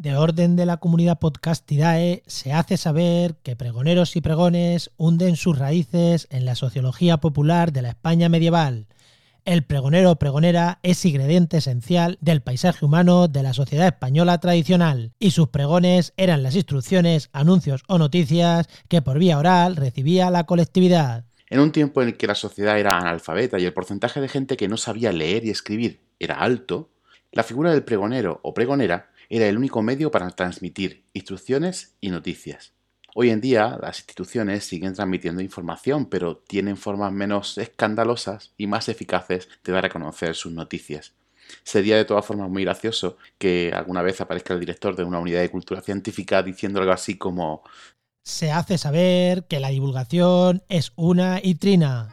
de orden de la comunidad podcastidae, se hace saber que pregoneros y pregones hunden sus raíces en la sociología popular de la España medieval. El pregonero o pregonera es ingrediente esencial del paisaje humano de la sociedad española tradicional, y sus pregones eran las instrucciones, anuncios o noticias que por vía oral recibía la colectividad. En un tiempo en el que la sociedad era analfabeta y el porcentaje de gente que no sabía leer y escribir era alto, la figura del pregonero o pregonera era el único medio para transmitir instrucciones y noticias. Hoy en día las instituciones siguen transmitiendo información, pero tienen formas menos escandalosas y más eficaces de dar a conocer sus noticias. Sería de todas formas muy gracioso que alguna vez aparezca el director de una unidad de cultura científica diciendo algo así como Se hace saber que la divulgación es una y trina.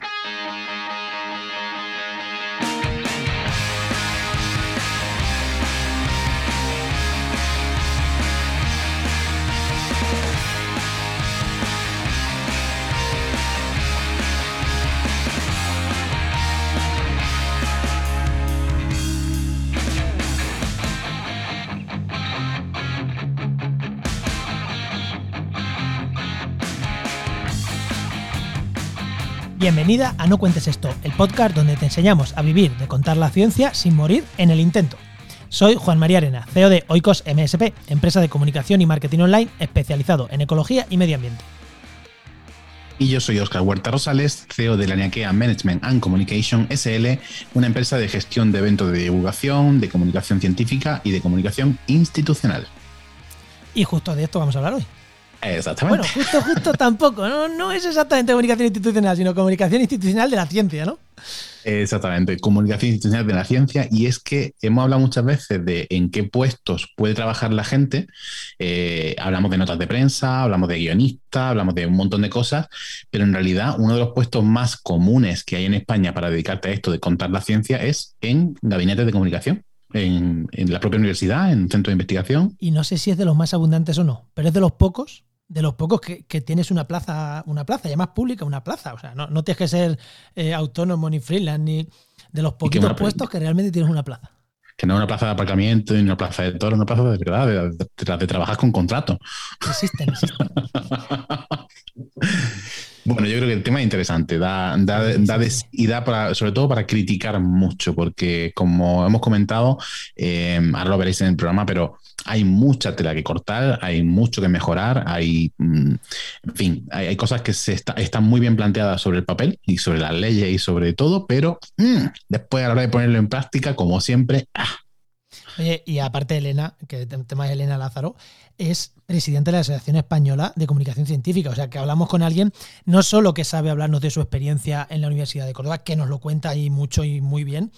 Bienvenida a No Cuentes Esto, el podcast donde te enseñamos a vivir de contar la ciencia sin morir en el intento. Soy Juan María Arena, CEO de Oikos MSP, empresa de comunicación y marketing online especializado en ecología y medio ambiente. Y yo soy Oscar Huerta Rosales, CEO de la Niakea Management and Communication SL, una empresa de gestión de eventos de divulgación, de comunicación científica y de comunicación institucional. Y justo de esto vamos a hablar hoy. Exactamente. Bueno, justo, justo tampoco, ¿no? No es exactamente comunicación institucional, sino comunicación institucional de la ciencia, ¿no? Exactamente, comunicación institucional de la ciencia. Y es que hemos hablado muchas veces de en qué puestos puede trabajar la gente. Eh, hablamos de notas de prensa, hablamos de guionista, hablamos de un montón de cosas, pero en realidad uno de los puestos más comunes que hay en España para dedicarte a esto de contar la ciencia es en gabinetes de comunicación. En, en la propia universidad, en centro de investigación. Y no sé si es de los más abundantes o no, pero es de los pocos de los pocos que, que, tienes una plaza, una plaza, y además pública, una plaza. O sea, no, no tienes que ser eh, autónomo ni freelance, ni de los poquitos puestos que realmente tienes una plaza. Que no es una plaza de aparcamiento, ni una plaza de toro, una plaza de verdad, de, de, de, de trabajar con contrato. Existen, existen. Bueno, yo creo que el tema es interesante, da, da, da de, y da para, sobre todo para criticar mucho, porque como hemos comentado, eh, ahora lo veréis en el programa, pero hay mucha tela que cortar, hay mucho que mejorar, hay, mm, en fin, hay, hay cosas que se está, están muy bien planteadas sobre el papel y sobre las leyes y sobre todo, pero mmm, después a la hora de ponerlo en práctica, como siempre, ¡ah! Oye, y aparte Elena, que el tema es Elena Lázaro, es presidente de la Asociación Española de Comunicación Científica. O sea, que hablamos con alguien no solo que sabe hablarnos de su experiencia en la Universidad de Córdoba, que nos lo cuenta ahí mucho y muy bien,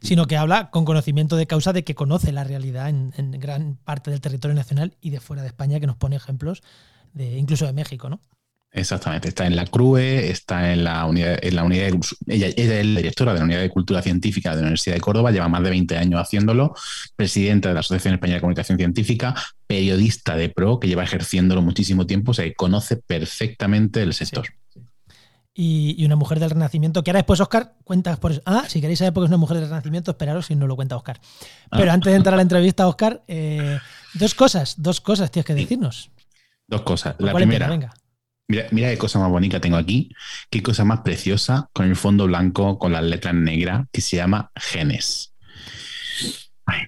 sino que habla con conocimiento de causa de que conoce la realidad en, en gran parte del territorio nacional y de fuera de España, que nos pone ejemplos de incluso de México, ¿no? Exactamente, está en la CRUE, está en la unidad, en la unidad de, ella, ella, es la directora de la Unidad de Cultura Científica de la Universidad de Córdoba, lleva más de 20 años haciéndolo, presidenta de la Asociación Española de Comunicación Científica, periodista de pro, que lleva ejerciéndolo muchísimo tiempo, o sea, que conoce perfectamente el sector. Sí. Y, y, una mujer del Renacimiento, que ahora después Oscar cuenta por eso. Ah, si queréis saber por qué es una mujer del Renacimiento, esperaros si no lo cuenta Oscar. Pero ah. antes de entrar a la entrevista, Oscar, eh, dos cosas, dos cosas tienes que decirnos. Dos cosas. La primera. Venga? Mira, mira, qué cosa más bonita tengo aquí, qué cosa más preciosa con el fondo blanco, con las letras negras, que se llama Genes. Ay.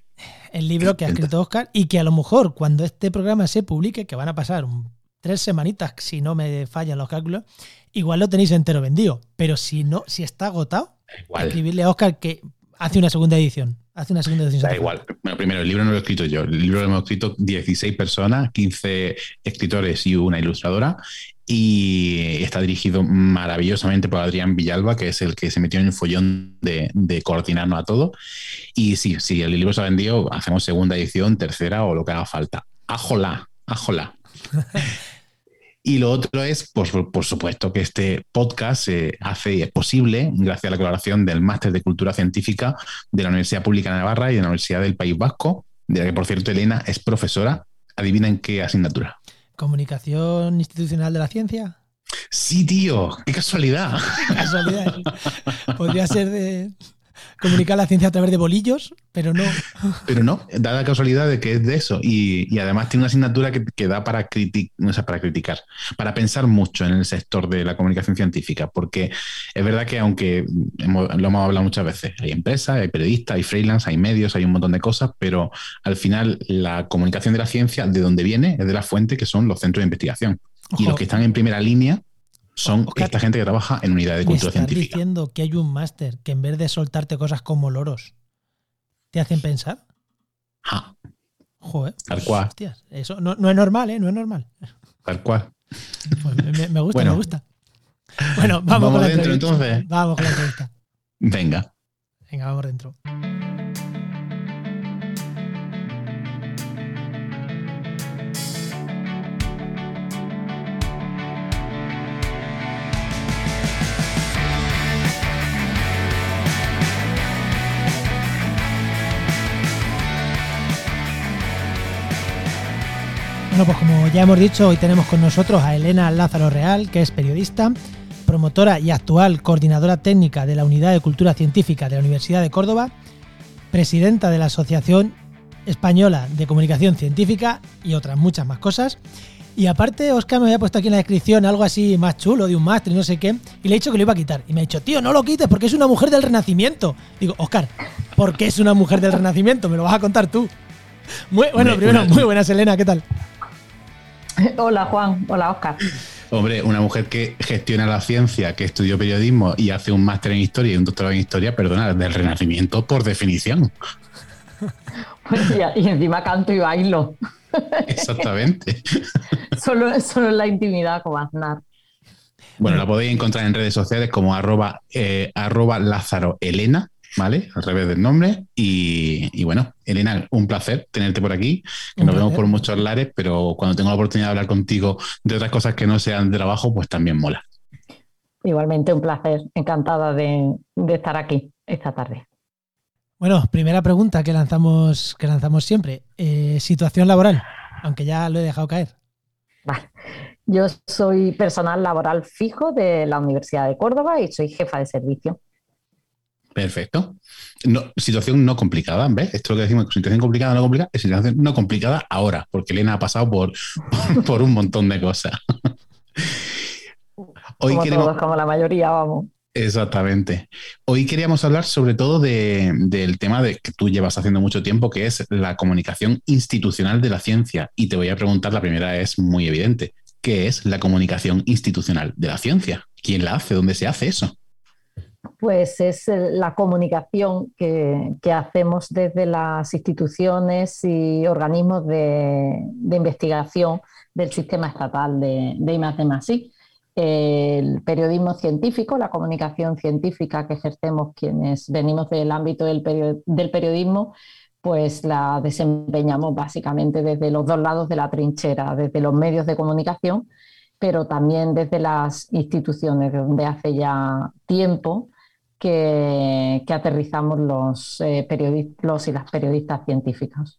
El libro que ha escrito Oscar y que a lo mejor cuando este programa se publique, que van a pasar un, tres semanitas, si no me fallan los cálculos, igual lo tenéis entero vendido. Pero si no, si está agotado, igual. escribirle a Oscar que hace una segunda edición. Hace una segunda edición. Da igual. Bueno, primero, el libro no lo he escrito yo. El libro lo hemos escrito 16 personas, 15 escritores y una ilustradora y está dirigido maravillosamente por Adrián Villalba, que es el que se metió en el follón de, de coordinarnos a todo. Y sí, si el libro se ha vendido, hacemos segunda edición, tercera o lo que haga falta. Ajola, ajola. Y lo otro es, pues, por supuesto, que este podcast se hace y es posible gracias a la colaboración del Máster de Cultura Científica de la Universidad Pública de Navarra y de la Universidad del País Vasco, de la que, por cierto, Elena es profesora. Adivina en qué asignatura. ¿Comunicación institucional de la ciencia? Sí, tío, qué casualidad. Qué casualidad. Podría ser de comunicar la ciencia a través de bolillos, pero no. Pero no, da la casualidad de que es de eso. Y, además tiene una asignatura que, da para, no para criticar, para pensar mucho en el sector de la comunicación científica, porque es verdad que aunque lo hemos hablado muchas veces, hay empresas, hay periodistas, hay freelance, hay medios, hay un montón de cosas, pero al final la comunicación de la ciencia, de dónde viene, es de la fuente que son los centros de investigación. Y los que están en primera línea son esta gente que trabaja en unidad de cultura me estás diciendo que hay un máster que en vez de soltarte cosas como loros, te hacen pensar. Ah. Joder. Tal cual. eso no, es normal, ¿eh? No es normal. Tal cual. Pues me, gusta, me gusta. Bueno, vamos, con la dentro, entonces. Vamos con la entrevista. Venga. Venga, vamos dentro. Bueno, pues como ya hemos dicho, hoy tenemos con nosotros a Elena Lázaro Real, que es periodista, promotora y actual coordinadora técnica de la Unidad de Cultura Científica de la Universidad de Córdoba, presidenta de la Asociación Española de Comunicación Científica y otras muchas más cosas. Y aparte, Oscar me había puesto aquí en la descripción algo así más chulo de un máster y no sé qué, y le he dicho que lo iba a quitar. Y me ha dicho, tío, no lo quites porque es una mujer del Renacimiento. Digo, Oscar, ¿por qué es una mujer del Renacimiento? Me lo vas a contar tú. Muy, bueno, primero, muy buenas, Elena, ¿qué tal? Hola Juan, hola Oscar. Hombre, una mujer que gestiona la ciencia, que estudió periodismo y hace un máster en historia y un doctorado en historia, perdona, del Renacimiento por definición. Pues y encima canto y bailo. Exactamente. solo, solo en la intimidad como Aznar. Bueno, la podéis encontrar en redes sociales como arroba, eh, arroba Lázaro Elena ¿vale? Al revés del nombre. Y, bueno, Elena, un placer tenerte por aquí, que nos vemos por muchos lares, pero cuando tengo la oportunidad de hablar contigo de otras cosas que no sean de trabajo, pues también mola. Igualmente un placer, encantada de, estar aquí esta tarde. Bueno, primera pregunta que lanzamos, que lanzamos siempre. Eh, situación laboral, aunque ya lo he dejado caer. Vale. Yo soy personal laboral fijo de la Universidad de Córdoba y soy jefa de servicio. Perfecto. No, situación no complicada, ¿ves? Esto lo que decimos, situación complicada, no complicada, es situación no complicada ahora, porque Elena ha pasado por, por un montón de cosas. Hoy como queremos... todos, como la mayoría, vamos. Exactamente. Hoy queríamos hablar sobre todo del tema de que tú llevas haciendo mucho tiempo, que es la comunicación institucional de la ciencia. Y te voy a preguntar, la primera es muy evidente, ¿qué es la comunicación institucional de la ciencia? ¿Quién la hace? ¿Dónde se hace eso? Pues es la comunicación que, hacemos desde las instituciones y organismos de, investigación del sistema estatal de, de El periodismo científico, la comunicación científica que ejercemos quienes venimos del ámbito del, del periodismo, pues la desempeñamos básicamente desde los dos lados de la trinchera, desde los medios de comunicación pero también desde las instituciones, donde hace ya tiempo que, aterrizamos los, eh, periodistas y las periodistas científicas.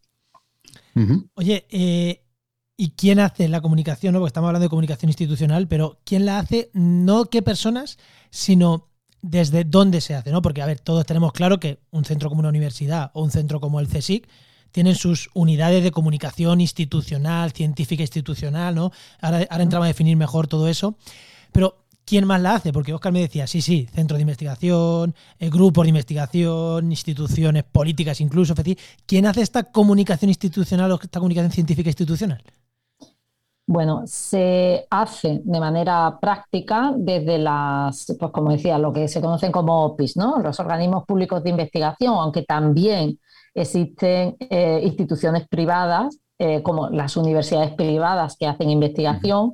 Oye, eh, ¿y quién hace la comunicación? Porque estamos hablando de comunicación institucional, pero ¿quién la hace? No qué personas, sino desde dónde se hace, ¿no? Porque, a ver, todos tenemos claro que un centro como una universidad o un centro como el CSIC tienen sus unidades de comunicación institucional, científica institucional, ¿no? Ahora, ahora entramos a definir mejor todo eso. Pero, ¿quién más la hace? Porque Oscar me decía, sí, sí, centro de investigación, eh, grupos de investigación, instituciones políticas incluso. ¿Quién hace esta comunicación institucional o esta comunicación científica institucional? Bueno, se hace de manera práctica desde las, pues como decía, lo que se conocen como OPIs, ¿no? Los organismos públicos de investigación, aunque también existen eh, instituciones privadas, eh, como las universidades privadas que hacen investigación,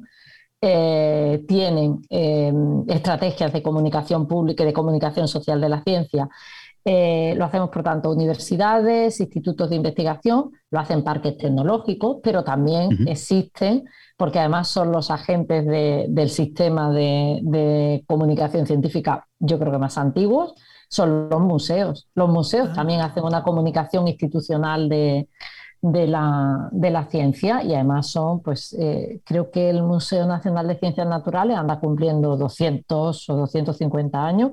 eh, tienen estrategias de comunicación pública y de comunicación social de la ciencia. lo hacemos, por tanto, universidades, institutos de investigación, lo hacen parques tecnológicos, pero también existen, porque además son los agentes del sistema de, de comunicación científica, yo creo que más antiguos, son los museos. Los museos ah. también hacen una comunicación institucional de, de la, de la ciencia y además son, pues eh, creo que el Museo Nacional de Ciencias Naturales anda cumpliendo 200 o 250 años,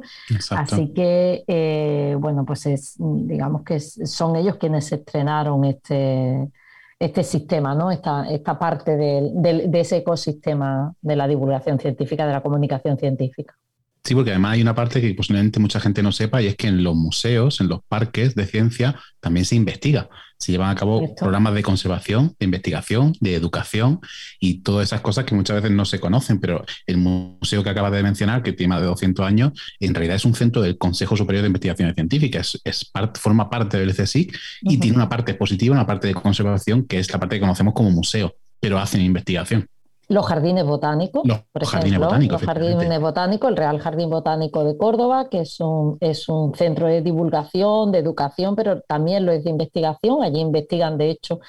así que, eh, bueno, pues es, digamos que son ellos quienes estrenaron este, este sistema, ¿no? esta, esta parte de ese ecosistema de la divulgación científica, de la comunicación científica. Sí, porque además hay una parte que posiblemente mucha gente no sepa y es que en los museos, en los parques de ciencia, también se investiga. Se llevan a cabo programas de conservación, de investigación, de educación y todas esas cosas que muchas veces no se conocen, pero el museo que acabas de mencionar, que tiene más de 200 años, en realidad es un centro del Consejo Superior de Investigaciones Científicas, es, forma parte del CSIC y tiene una parte positiva, una parte de conservación, que es la parte que conocemos como museo, pero hacen investigación. Los jardines botánicos, por ejemplo, los jardines botánicos, el Real Jardín Botánico de Córdoba, que es un, es un centro de divulgación, de educación, pero también lo es de investigación. Allí investigan, de hecho,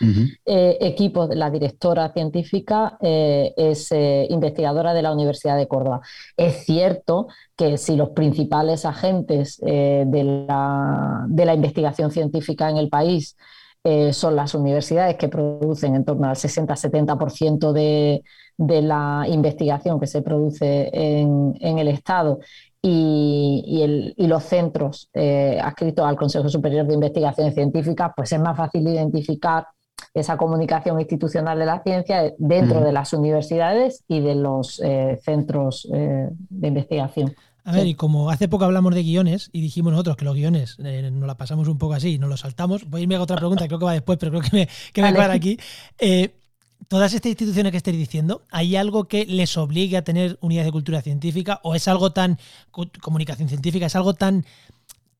eh, equipos. La directora científica eh, es eh, investigadora de la Universidad de Córdoba. Es cierto que si los principales agentes de la, de la investigación científica en el país son las universidades que producen en torno al 60-70% de, de la investigación que se produce en, el Estado y, los centros eh, adscritos al Consejo Superior de Investigaciones Científicas, pues es más fácil identificar esa comunicación institucional de la ciencia dentro de las universidades y de los eh, centros eh, de investigación. A ver, y como hace poco hablamos de guiones y dijimos nosotros que los guiones nos la pasamos un poco así, nos los saltamos, voy a irme a otra pregunta, creo que va después, pero creo que me, que me aquí todas estas instituciones que estáis diciendo, ¿hay algo que les obligue a tener unidades de cultura científica o es algo tan, comunicación científica, es algo tan,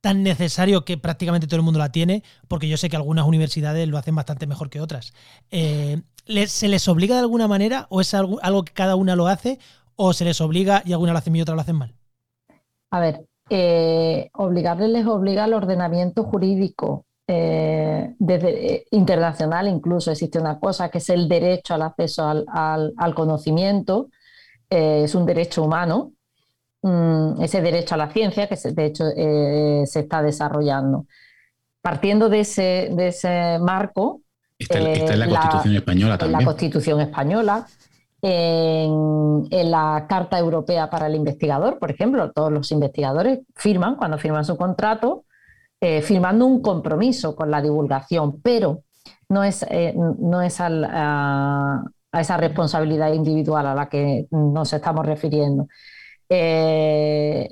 tan necesario que prácticamente todo el mundo la tiene? Porque yo sé que algunas universidades lo hacen bastante mejor que otras. Eh, ¿Se les obliga de alguna manera o es algo, que cada una lo hace o se les obliga y alguna lo hacen bien y otra lo hacen mal? A ver, eh, obligarles les obliga al ordenamiento jurídico eh, desde eh, internacional incluso existe una cosa que es el derecho al acceso al, conocimiento, eh, es un derecho humano, mm, ese derecho a la ciencia que de hecho se está desarrollando. Partiendo de ese, de ese marco... Está, en la Constitución Española también. En la Constitución Española, en, en, la Carta Europea para el Investigador, por ejemplo, todos los investigadores firman, cuando firman su contrato, eh, firmando un compromiso con la divulgación, pero no es, eh, no es a, esa responsabilidad individual a la que nos estamos refiriendo. Eh,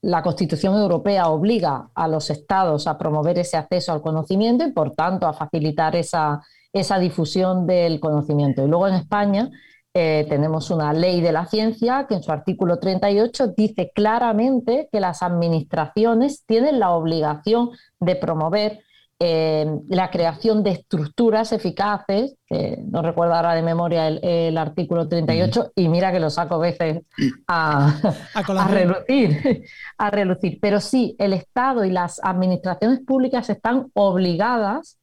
la Constitución Europea obliga a los estados a promover ese acceso al conocimiento y, por tanto, a facilitar esa, esa difusión del conocimiento. Y luego en España eh, tenemos una ley de la ciencia que en su artículo 38 dice claramente que las administraciones tienen la obligación de promover eh, la creación de estructuras eficaces, no recuerdo ahora de memoria el, artículo 38, y mira que lo saco a veces a, a, relucir, a relucir. Pero sí, el Estado y las administraciones públicas están obligadas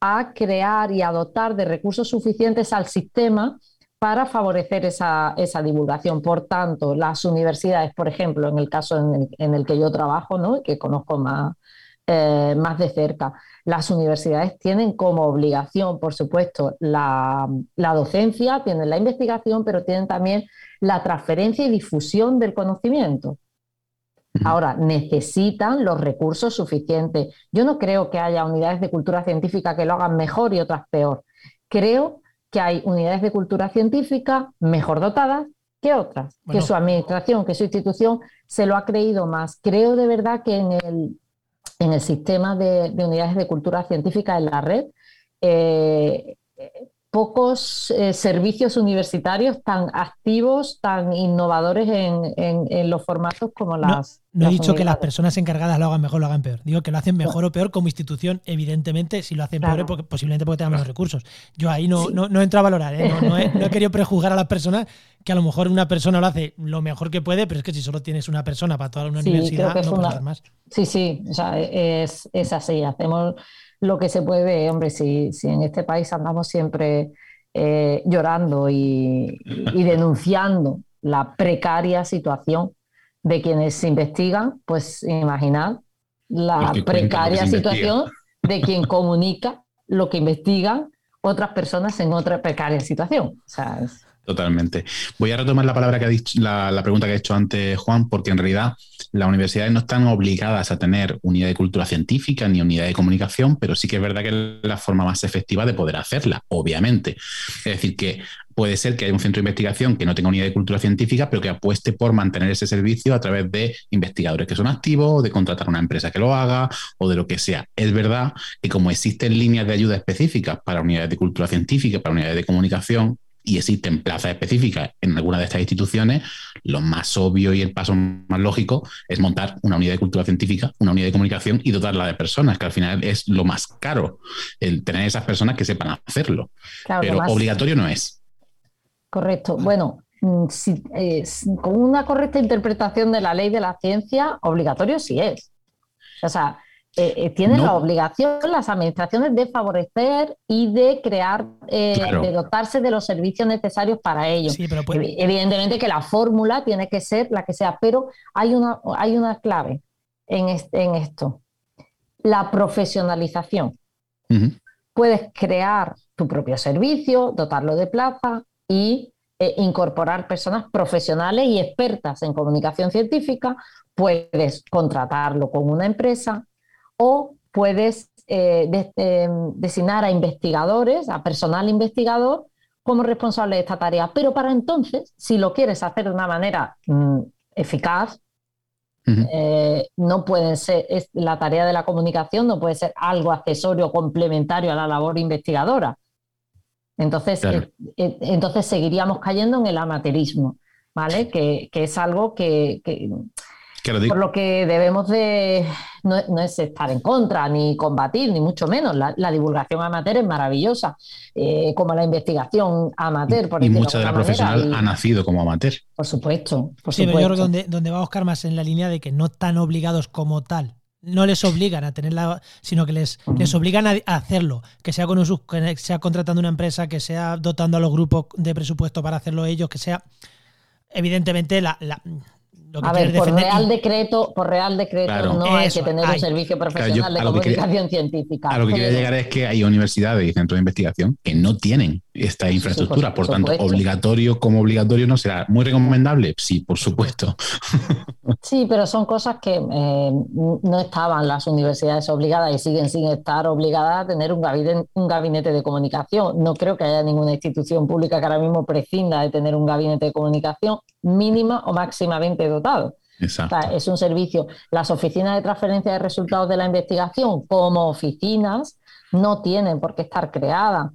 a crear y a dotar de recursos suficientes al sistema para favorecer esa, divulgación. Por tanto, las universidades, por ejemplo, en el caso en el, que yo trabajo, ¿no? que conozco más, eh, más de cerca, las universidades tienen como obligación, por supuesto, la, docencia, tienen la investigación, pero tienen también la transferencia y difusión del conocimiento. Ahora, necesitan los recursos suficientes. Yo no creo que haya unidades de cultura científica que lo hagan mejor y otras peor. Creo que hay unidades de cultura científica mejor dotadas que otras, que su administración, que su institución se lo ha creído más. Creo de verdad que en el, en el sistema de, unidades de cultura científica en la red, eh, pocos eh, servicios universitarios tan activos, tan innovadores en, los formatos como las. No, he dicho que las personas encargadas lo hagan mejor o lo hagan peor. Digo que lo hacen mejor o peor como institución, evidentemente, si lo hacen peor, porque, posiblemente porque tengan menos recursos. Yo ahí no, no, entro a valorar, ¿eh? no, he, querido prejuzgar a las personas que a lo mejor una persona lo hace lo mejor que puede, pero es que si solo tienes una persona para toda una universidad, no puedes más. Sí, sí, o sea, es, es así. Hacemos lo que se puede, hombre, si, si en este país andamos siempre eh, llorando y, denunciando la precaria situación de quienes investigan, pues imaginad la precaria situación de quien comunica lo que investigan otras personas en otra precaria situación. Totalmente. Voy a retomar la palabra que ha dicho, la, pregunta que ha hecho antes Juan, porque en realidad las universidades no están obligadas a tener unidad de cultura científica ni unidad de comunicación, pero sí que es verdad que es la forma más efectiva de poder hacerla, obviamente. Es decir, que puede ser que haya un centro de investigación que no tenga unidad de cultura científica, pero que apueste por mantener ese servicio a través de investigadores que son activos, de contratar a una empresa que lo haga o de lo que sea. Es verdad que como existen líneas de ayuda específicas para unidades de cultura científica, para unidades de comunicación, y existen plazas específicas en alguna de estas instituciones, lo más obvio y el paso más lógico es montar una unidad de cultura científica, una unidad de comunicación y dotarla de personas, que al final es lo más caro, el tener esas personas que sepan hacerlo. Pero obligatorio no es. Correcto. Bueno, mm, si, con una correcta interpretación de la ley de la ciencia, obligatorio sí es. O sea, eh, eh, tienen la obligación las administraciones de favorecer y de crear, eh, de dotarse de los servicios necesarios para ello. Evidentemente que la fórmula tiene que ser la que sea, pero hay una, hay una clave en, en esto, la profesionalización. Puedes crear tu propio servicio, dotarlo de plaza y incorporar personas profesionales y expertas en comunicación científica, puedes contratarlo con una empresa, o puedes eh, em, designar a investigadores, a personal investigador, como responsable de esta tarea. Pero para entonces, si lo quieres hacer de una manera mm, eficaz, eh, no puede ser, la tarea de la comunicación no puede ser algo accesorio o complementario a la labor investigadora. Entonces, eh, entonces seguiríamos cayendo en el amateurismo, ¿vale? Que, es algo que por lo que debemos de, no, es estar en contra, ni combatir, ni mucho menos. La, divulgación amateur es maravillosa, eh, como la investigación amateur. Por y mucha de la profesional ha nacido como amateur. Por supuesto. Por sí, pero yo creo que donde, donde va a buscar más en la línea de que no están obligados como tal. No les obligan a tenerla, sino que les, les obligan a, hacerlo. Que sea, con un, que sea contratando una empresa, que sea dotando a los grupos de presupuesto para hacerlo ellos, que sea evidentemente la, a ver, por real decreto, por real decreto no hay que tener un servicio profesional de comunicación científica. A lo que quería llegar es que hay universidades y centros de investigación que no tienen esta infraestructura, por, tanto, obligatorio como obligatorio no será. ¿Muy recomendable? Sí, por supuesto. Sí, pero son cosas que eh, no estaban las universidades obligadas y siguen sin estar obligadas a tener un gabinete, un gabinete de comunicación. No creo que haya ninguna institución pública que ahora mismo prescinda de tener un gabinete de comunicación mínima o máximamente dotado. es un servicio. Las oficinas de transferencia de resultados de la investigación, como oficinas, no tienen por qué estar creadas.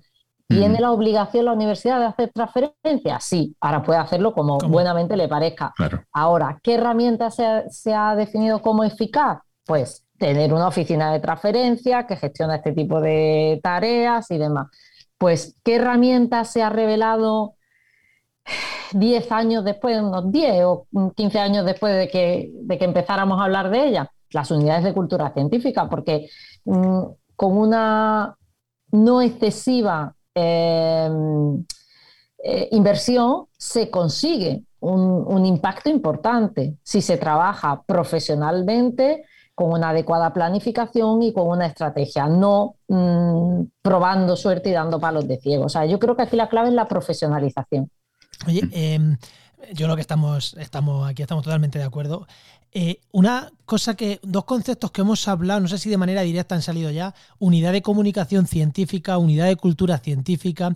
¿Tiene la obligación la universidad de hacer transferencias? Sí, ahora puede hacerlo como buenamente le parezca. Ahora, ¿qué herramienta se ha, definido como eficaz? Pues tener una oficina de transferencia que gestiona este tipo de tareas y demás. Pues, ¿qué herramienta se ha revelado 10 años después, unos 10 o 15 años después de que, de que empezáramos a hablar de ella, las unidades de cultura científica, porque mm, con una no excesiva eh, eh, inversión se consigue un, impacto importante si se trabaja profesionalmente con una adecuada planificación y con una estrategia, no mm, probando suerte y dando palos de ciego. O sea, yo creo que aquí la clave es la profesionalización. Oye, em, yo creo que estamos, estamos aquí, estamos totalmente de acuerdo. Eh, una cosa que, dos conceptos que hemos hablado, no sé si de manera directa han salido ya, unidad de comunicación científica, unidad de cultura científica.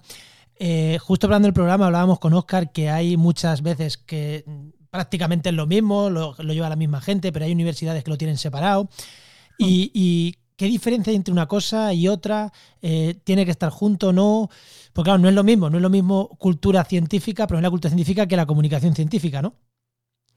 Eh, justo hablando del programa hablábamos con Oscar que hay muchas veces que prácticamente es lo mismo, lo, lleva la misma gente, pero hay universidades que lo tienen separado. Y, qué diferencia hay entre una cosa y otra, eh, tiene que estar junto o no. Porque claro, no es lo mismo, no es lo mismo cultura científica, pero es la cultura científica que la comunicación científica, ¿no?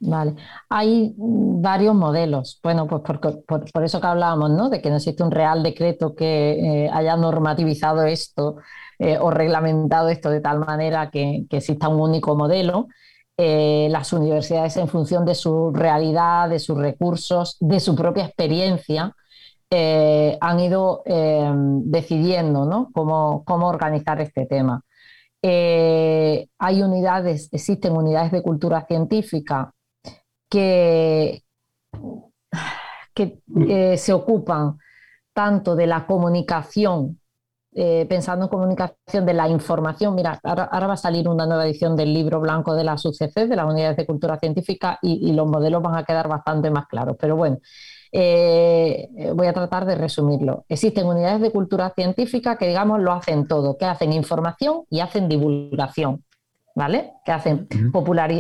Vale, hay varios modelos. Bueno, pues por, eso que hablábamos, ¿no? De que no existe un real decreto que eh, haya normativizado esto eh, o reglamentado esto de tal manera que, exista un único modelo. Eh, las universidades, en función de su realidad, de sus recursos, de su propia experiencia, han ido decidiendo ¿no? cómo, cómo organizar este tema. hay unidades, existen unidades de cultura científica que, que se ocupan tanto de la comunicación eh, pensando en comunicación de la información, mira, ahora, va a salir una nueva edición del libro blanco de las UCC, de las unidades de cultura científica, y, los modelos van a quedar bastante más claros. Pero bueno, eh, voy a tratar de resumirlo. Existen unidades de cultura científica que, digamos, lo hacen todo, que hacen información y hacen divulgación. ¿Vale? Que hacen,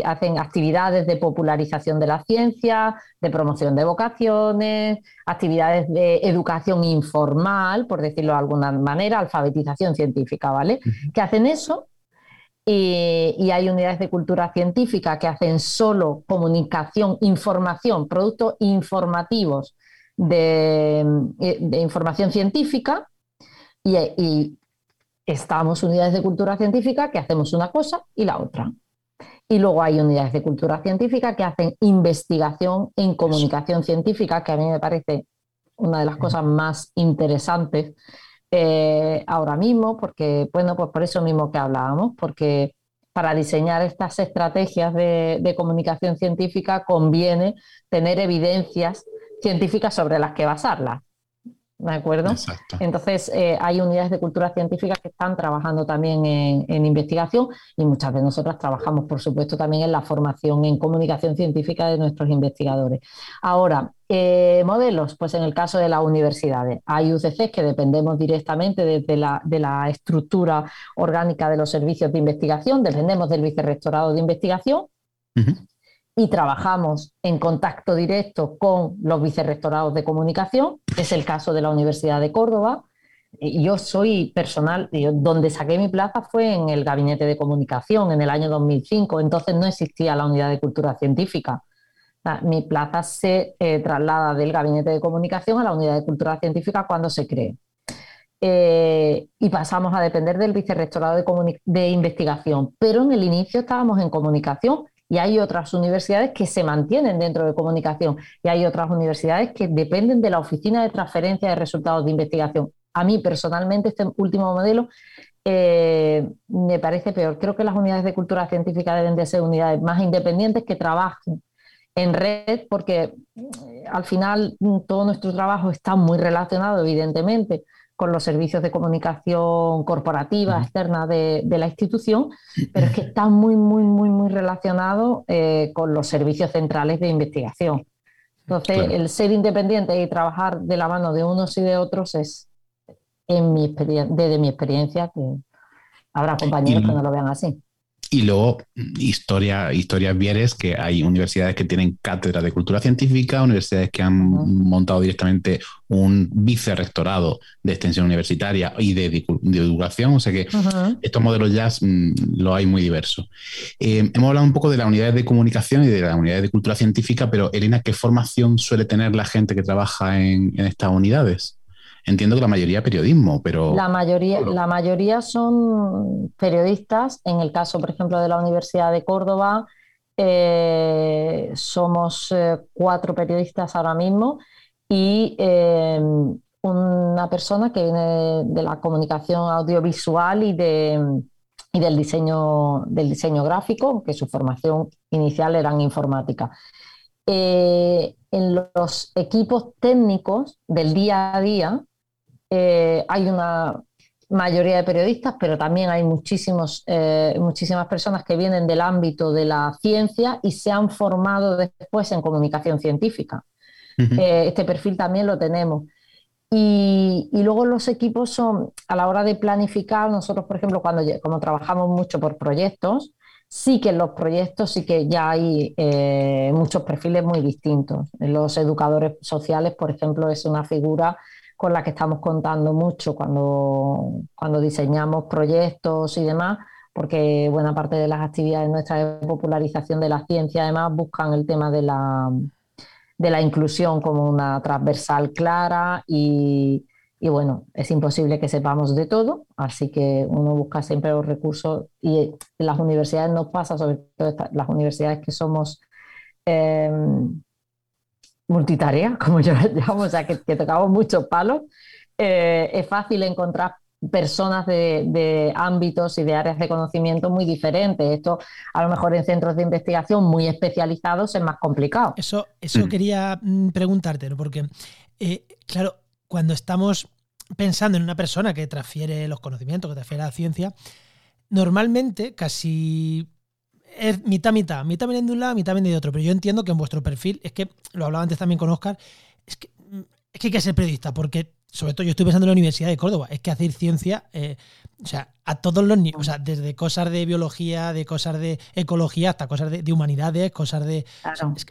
hacen actividades de popularización de la ciencia, de promoción de vocaciones, actividades de educación informal, por decirlo de alguna manera, alfabetización científica, ¿vale? Que hacen eso y, hay unidades de cultura científica que hacen solo comunicación, información, productos informativos de, información científica y, estamos unidades de cultura científica que hacemos una cosa y la otra. Y luego hay unidades de cultura científica que hacen investigación en comunicación científica, que a mí me parece una de las cosas más interesantes eh, ahora mismo, porque, bueno, pues por eso mismo que hablábamos, porque para diseñar estas estrategias de comunicación científica conviene tener evidencias científicas sobre las que basarlas. ¿De acuerdo? Entonces, eh, hay unidades de cultura científica que están trabajando también en, investigación y muchas de nosotras trabajamos, por supuesto, también en la formación en comunicación científica de nuestros investigadores. Ahora, eh, modelos, pues en el caso de las universidades, hay UCCs que dependemos directamente de la estructura orgánica de los servicios de investigación, dependemos del vicerrectorado de investigación y trabajamos en contacto directo con los vicerrectorados de comunicación, es el caso de la Universidad de Córdoba. Yo soy personal, donde saqué mi plaza fue en el gabinete de comunicación en el año 2005, entonces no existía la unidad de cultura científica. Mi plaza se eh, traslada del gabinete de comunicación a la unidad de cultura científica cuando se cree. Eh, y pasamos a depender del vicerrectorado de, de investigación, pero en el inicio estábamos en comunicación y hay otras universidades que se mantienen dentro de comunicación y hay otras universidades que dependen de la oficina de transferencia de resultados de investigación. A mí personalmente este último modelo eh, me parece peor. Creo que las unidades de cultura científica deben de ser unidades más independientes que trabajen en red porque eh, al final mm, todo nuestro trabajo está muy relacionado evidentemente con los servicios de comunicación corporativa externa de, la institución, pero es que está muy, muy, muy, muy relacionado eh, con los servicios centrales de investigación. Entonces, el ser independiente y trabajar de la mano de unos y de otros es, en mi desde mi experiencia, que habrá compañeros que no lo vean así. Y luego, historia, historias vieres, que hay universidades que tienen cátedra de cultura científica, universidades que han montado directamente un vicerrectorado de extensión universitaria y de, educación. O sea que estos modelos ya mm, lo hay muy diversos. Eh, hemos hablado un poco de las unidades de comunicación y de las unidades de cultura científica, pero Elena, ¿qué formación suele tener la gente que trabaja en estas unidades? Entiendo que la mayoría periodismo, pero... La mayoría, la mayoría son periodistas. En el caso, por ejemplo, de la Universidad de Córdoba, eh, somos eh, cuatro periodistas ahora mismo y eh, una persona que viene de la comunicación audiovisual y, de, y del, diseño, del diseño gráfico, que su formación inicial era en informática. en los equipos técnicos del día a día, eh, hay una mayoría de periodistas, pero también hay muchísimos, eh, muchísimas personas que vienen del ámbito de la ciencia y se han formado después en comunicación científica. Eh, este perfil también lo tenemos. Y, luego los equipos son, a la hora de planificar, nosotros, por ejemplo, cuando como trabajamos mucho por proyectos, sí que en los proyectos sí que ya hay muchos perfiles muy distintos. Los educadores sociales, por ejemplo, es una figura con la que estamos contando mucho cuando, cuando diseñamos proyectos y demás, porque buena parte de las actividades nuestras de popularización de la ciencia. Además buscan el tema de la, de la inclusión como una transversal clara y, y bueno, es imposible que sepamos de todo, así que uno busca siempre los recursos y las universidades nos pasa, sobre todo las universidades que somos eh, multitarea, como yo la llamo, o sea, que, tocamos muchos palos. Eh, es fácil encontrar personas de, ámbitos y de áreas de conocimiento muy diferentes. Esto a lo mejor en centros de investigación muy especializados es más complicado. Eso, eso mm. quería mm, preguntarte, porque, eh, claro, cuando estamos pensando en una persona que transfiere los conocimientos, que transfiere la ciencia, normalmente casi es mitad, mitad. Mitad viene de un lado, mitad viene de otro. Pero yo entiendo que en vuestro perfil, es que lo hablaba antes también con Oscar, es que, es que hay que ser periodista, porque sobre todo yo estoy pensando en la Universidad de Córdoba, es que hacer ciencia, eh, o sea, a todos los niveles, o sea, desde cosas de biología, de cosas de ecología, hasta cosas de, humanidades, cosas de...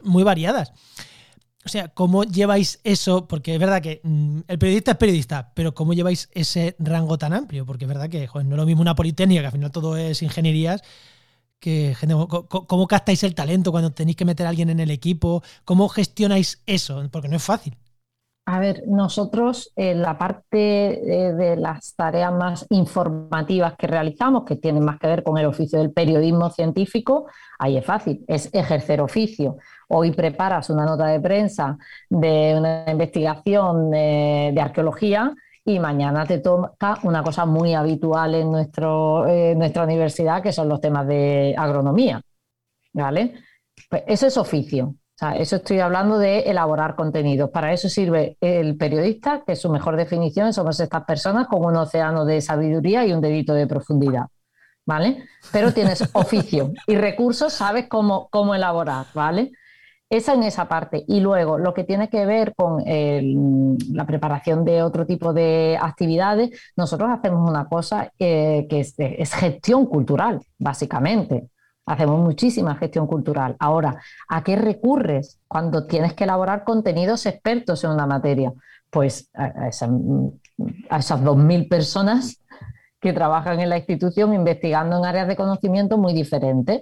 muy variadas. O sea, ¿cómo lleváis eso? Porque es verdad que mm, el periodista es periodista, pero ¿cómo lleváis ese rango tan amplio? Porque es verdad que no es lo mismo una politécnica, que al final todo es ingenierías, que ¿cómo captáis el talento cuando tenéis que meter a alguien en el equipo? ¿Cómo gestionáis eso? Porque no es fácil. A ver, nosotros en la parte de, las tareas más informativas que realizamos, que tienen más que ver con el oficio del periodismo científico, ahí es fácil, es ejercer oficio. Hoy preparas una nota de prensa de una investigación de, arqueología y mañana te toca una cosa muy habitual en nuestro, nuestra universidad, que son los temas de agronomía. ¿Vale? Pues eso es oficio eso estoy hablando de elaborar contenidos. Para eso sirve el periodista, que su mejor definición somos estas personas con un océano de sabiduría y un dedito de profundidad. ¿Vale? Pero tienes oficio y recursos, sabes cómo, cómo elaborar, ¿vale? Esa en esa parte. Y luego, lo que tiene que ver con la preparación de otro tipo de actividades, nosotros hacemos una cosa eh, que es gestión cultural, básicamente. Hacemos muchísima gestión cultural. Ahora, ¿a qué recurres cuando tienes que elaborar contenidos expertos en una materia? Pues a, esas, a esas 2.000 personas que trabajan en la institución investigando en áreas de conocimiento muy diferentes,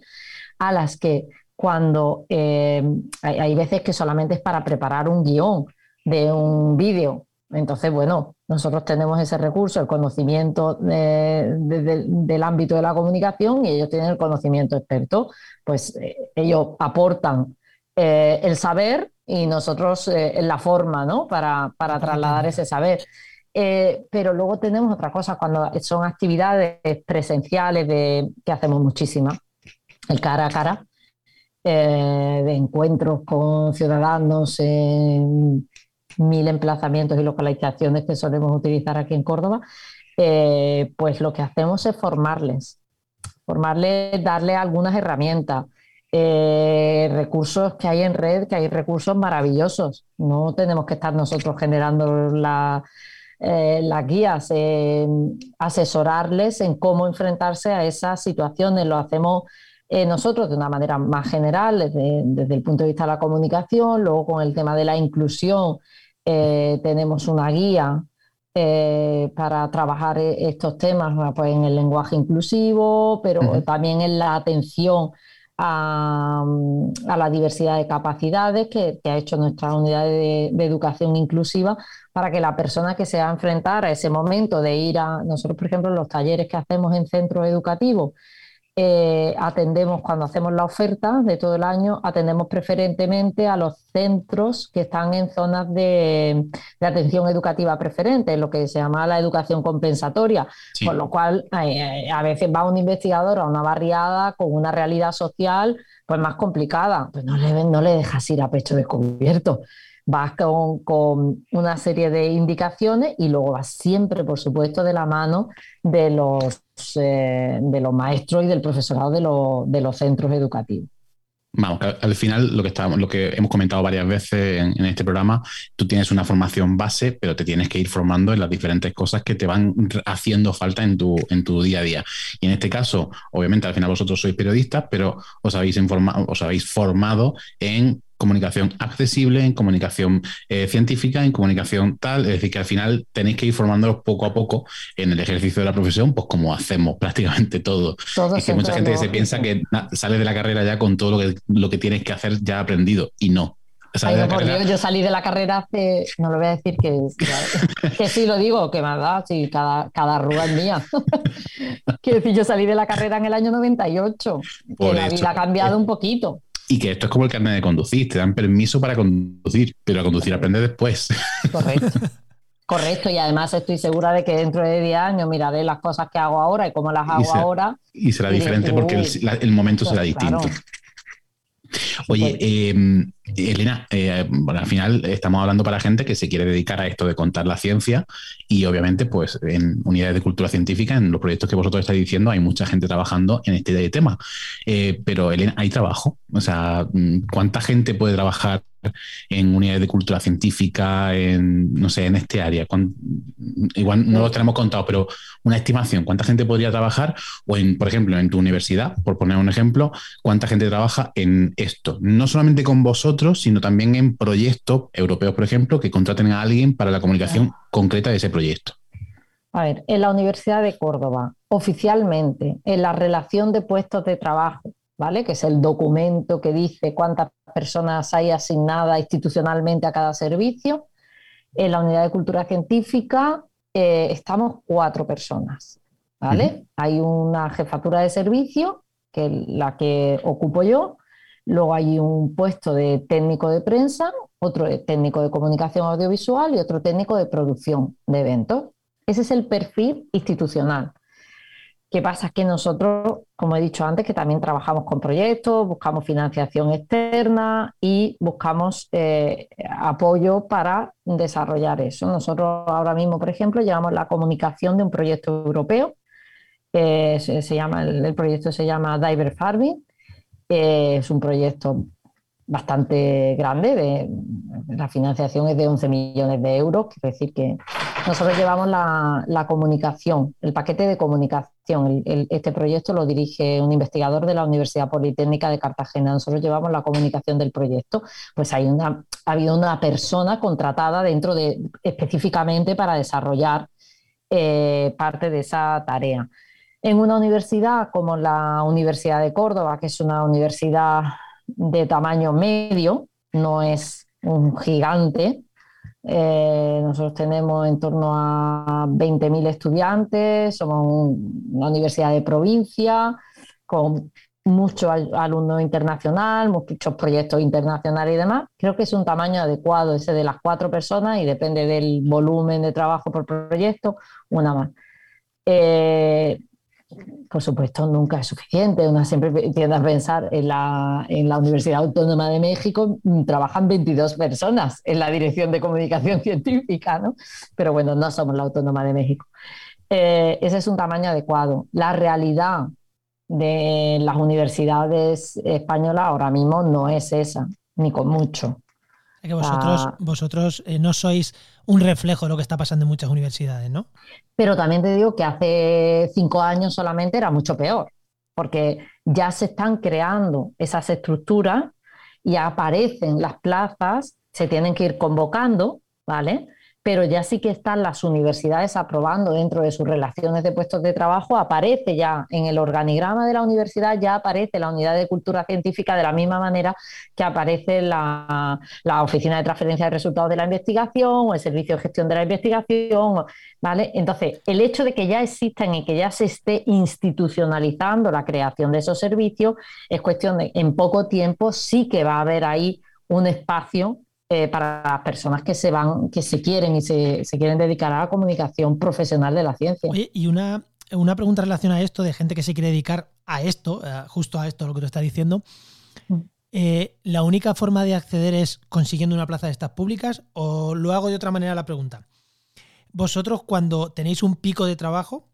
a las que cuando eh, hay, veces que solamente es para preparar un guion de un vídeo entonces, bueno, nosotros tenemos ese recurso, el conocimiento del ámbito de la comunicación y ellos tienen el conocimiento experto. Pues eh, ellos aportan eh, el saber y nosotros eh, la forma ¿no? para, trasladar ese saber. pero luego tenemos otra cosa, cuando son actividades presenciales de, que hacemos muchísimas, el cara a cara, de encuentros con ciudadanos en mil emplazamientos y localizaciones que solemos utilizar aquí en Córdoba, eh, pues lo que hacemos es formarles, formarles, darle algunas herramientas, eh, recursos que hay en red, que hay recursos maravillosos. No tenemos que estar nosotros generando eh, las guías, asesorarles en cómo enfrentarse a esas situaciones. Lo hacemos nosotros de una manera más general, desde, desde, el punto de vista de la comunicación, luego con el tema de la inclusión eh, tenemos una guía eh, para trabajar estos temas pues, en el lenguaje inclusivo, pero también en la atención a, la diversidad de capacidades que, ha hecho nuestra unidad de, de, educación inclusiva para que la persona que se va a enfrentar a ese momento de ir a, nosotros por ejemplo, los talleres que hacemos en centros educativos, eh, atendemos cuando hacemos la oferta de todo el año, atendemos preferentemente a los centros que están en zonas de, atención educativa preferente, lo que se llama la educación compensatoria, con lo cual eh, a veces va un investigador a una barriada con una realidad social pues más complicada, pues no le, no le dejas ir a pecho descubierto vas con, una serie de indicaciones y luego vas siempre, por supuesto, de la mano de los, eh, de los maestros y del profesorado de, los centros educativos. Vamos, al final lo que, lo que hemos comentado varias veces en, este programa, tú tienes una formación base, pero te tienes que ir formando en las diferentes cosas que te van haciendo falta en tu, en tu día a día. Y en este caso, obviamente al final vosotros sois periodistas, pero os habéis, informado, os habéis formado en comunicación accesible, en comunicación eh, científica, en comunicación tal, es decir, que al final tenéis que ir formándolos poco a poco en el ejercicio de la profesión, pues como hacemos prácticamente todo. es que mucha gente se piensa que sale de la carrera ya con todo lo que, lo que tienes que hacer ya aprendido, y no. yo salí de la carrera hace, no lo voy a decir que, que sí lo digo, que más da, sí, cada, cada arruga es mía. Quiero decir, yo salí de la carrera en el año 98, que la vida ha cambiado un poquito. Y que esto es como el carnet de conducir, te dan permiso para conducir, pero a conducir aprende después. Correcto. Correcto, y además estoy segura de que dentro de 10 años miraré las cosas que hago ahora y cómo las hago ahora. Y será diferente porque el, momento será distinto. Oye, em, Elena, eh, al final estamos hablando para gente que se quiere dedicar a esto de contar la ciencia y obviamente pues en unidades de cultura científica, en los proyectos que vosotros estáis diciendo, hay mucha gente trabajando en este tema. Eh, pero Elena, ¿hay trabajo? O sea, ¿cuánta gente puede trabajar en unidades de cultura científica, en, no sé, en este área? Igual no lo tenemos contado, pero una estimación, ¿cuánta gente podría trabajar? O, en, por ejemplo, en tu universidad, por poner un ejemplo, ¿cuánta gente trabaja en esto? No solamente con vosotros, sino también en proyectos europeos, por ejemplo, que contraten a alguien para la comunicación concreta de ese proyecto. A ver, en la Universidad de Córdoba, oficialmente, en la relación de puestos de trabajo, ¿vale? Que es el documento que dice cuántas personas hay asignadas institucionalmente a cada servicio. En la unidad de cultura científica eh, estamos cuatro personas, ¿vale? Hay una jefatura de servicio, que es la que ocupo yo, luego hay un puesto de técnico de prensa, otro de técnico de comunicación audiovisual y otro técnico de producción de eventos. Ese es el perfil institucional. ¿Qué pasa? Que nosotros, como he dicho antes, que también trabajamos con proyectos, buscamos financiación externa y buscamos eh, apoyo para desarrollar eso. Nosotros ahora mismo, por ejemplo, llevamos la comunicación de un proyecto europeo. se, llama, el, proyecto se llama Diver Farming. Es un proyecto bastante grande, de, la financiación es de 11 millones de euros, quiere decir que nosotros llevamos la, comunicación, el paquete de comunicación. este proyecto lo dirige un investigador de la Universidad Politécnica de Cartagena. Nosotros llevamos la comunicación del proyecto. Pues hay una, ha habido una persona contratada dentro de específicamente para desarrollar eh, parte de esa tarea. En una universidad como la Universidad de Córdoba, que es una universidad de tamaño medio, no es un gigante. Eh, nosotros tenemos en torno a 20.000 estudiantes, somos una universidad de provincia con mucho alumno internacional, muchos proyectos internacionales y demás. Creo que es un tamaño adecuado ese de las cuatro personas y depende del volumen de trabajo por proyecto, una más. Eh, por supuesto, nunca es suficiente. Una siempre tiende a pensar en la, en la Universidad Autónoma de México, mm, trabajan 22 personas en la Dirección de Comunicación Científica, ¿no? Pero bueno, no somos la Autónoma de México. Eh, ese es un tamaño adecuado. La realidad de las universidades españolas ahora mismo no es esa, ni con mucho. Que vosotros, ah. vosotros eh, no sois un reflejo de lo que está pasando en muchas universidades, ¿no? Pero también te digo que hace cinco años solamente era mucho peor, porque ya se están creando esas estructuras y aparecen las plazas, se tienen que ir convocando, ¿vale? Pero ya sí que están las universidades aprobando dentro de sus relaciones de puestos de trabajo, aparece ya en el organigrama de la universidad, ya aparece la unidad de cultura científica de la misma manera que aparece la, oficina de transferencia de resultados de la investigación o el servicio de gestión de la investigación, ¿vale? Entonces, el hecho de que ya existan y que ya se esté institucionalizando la creación de esos servicios es cuestión de, en poco tiempo sí que va a haber ahí un espacio eh, para las personas que se van, que se quieren y se, quieren dedicar a la comunicación profesional de la ciencia. Oye, y una, una pregunta relacionada a esto de gente que se quiere dedicar a esto, eh, justo a esto, lo que tú estás diciendo. Mm. Eh, ¿La única forma de acceder es consiguiendo una plaza de estas públicas? ¿O lo hago de otra manera la pregunta? Vosotros cuando tenéis un pico de trabajo,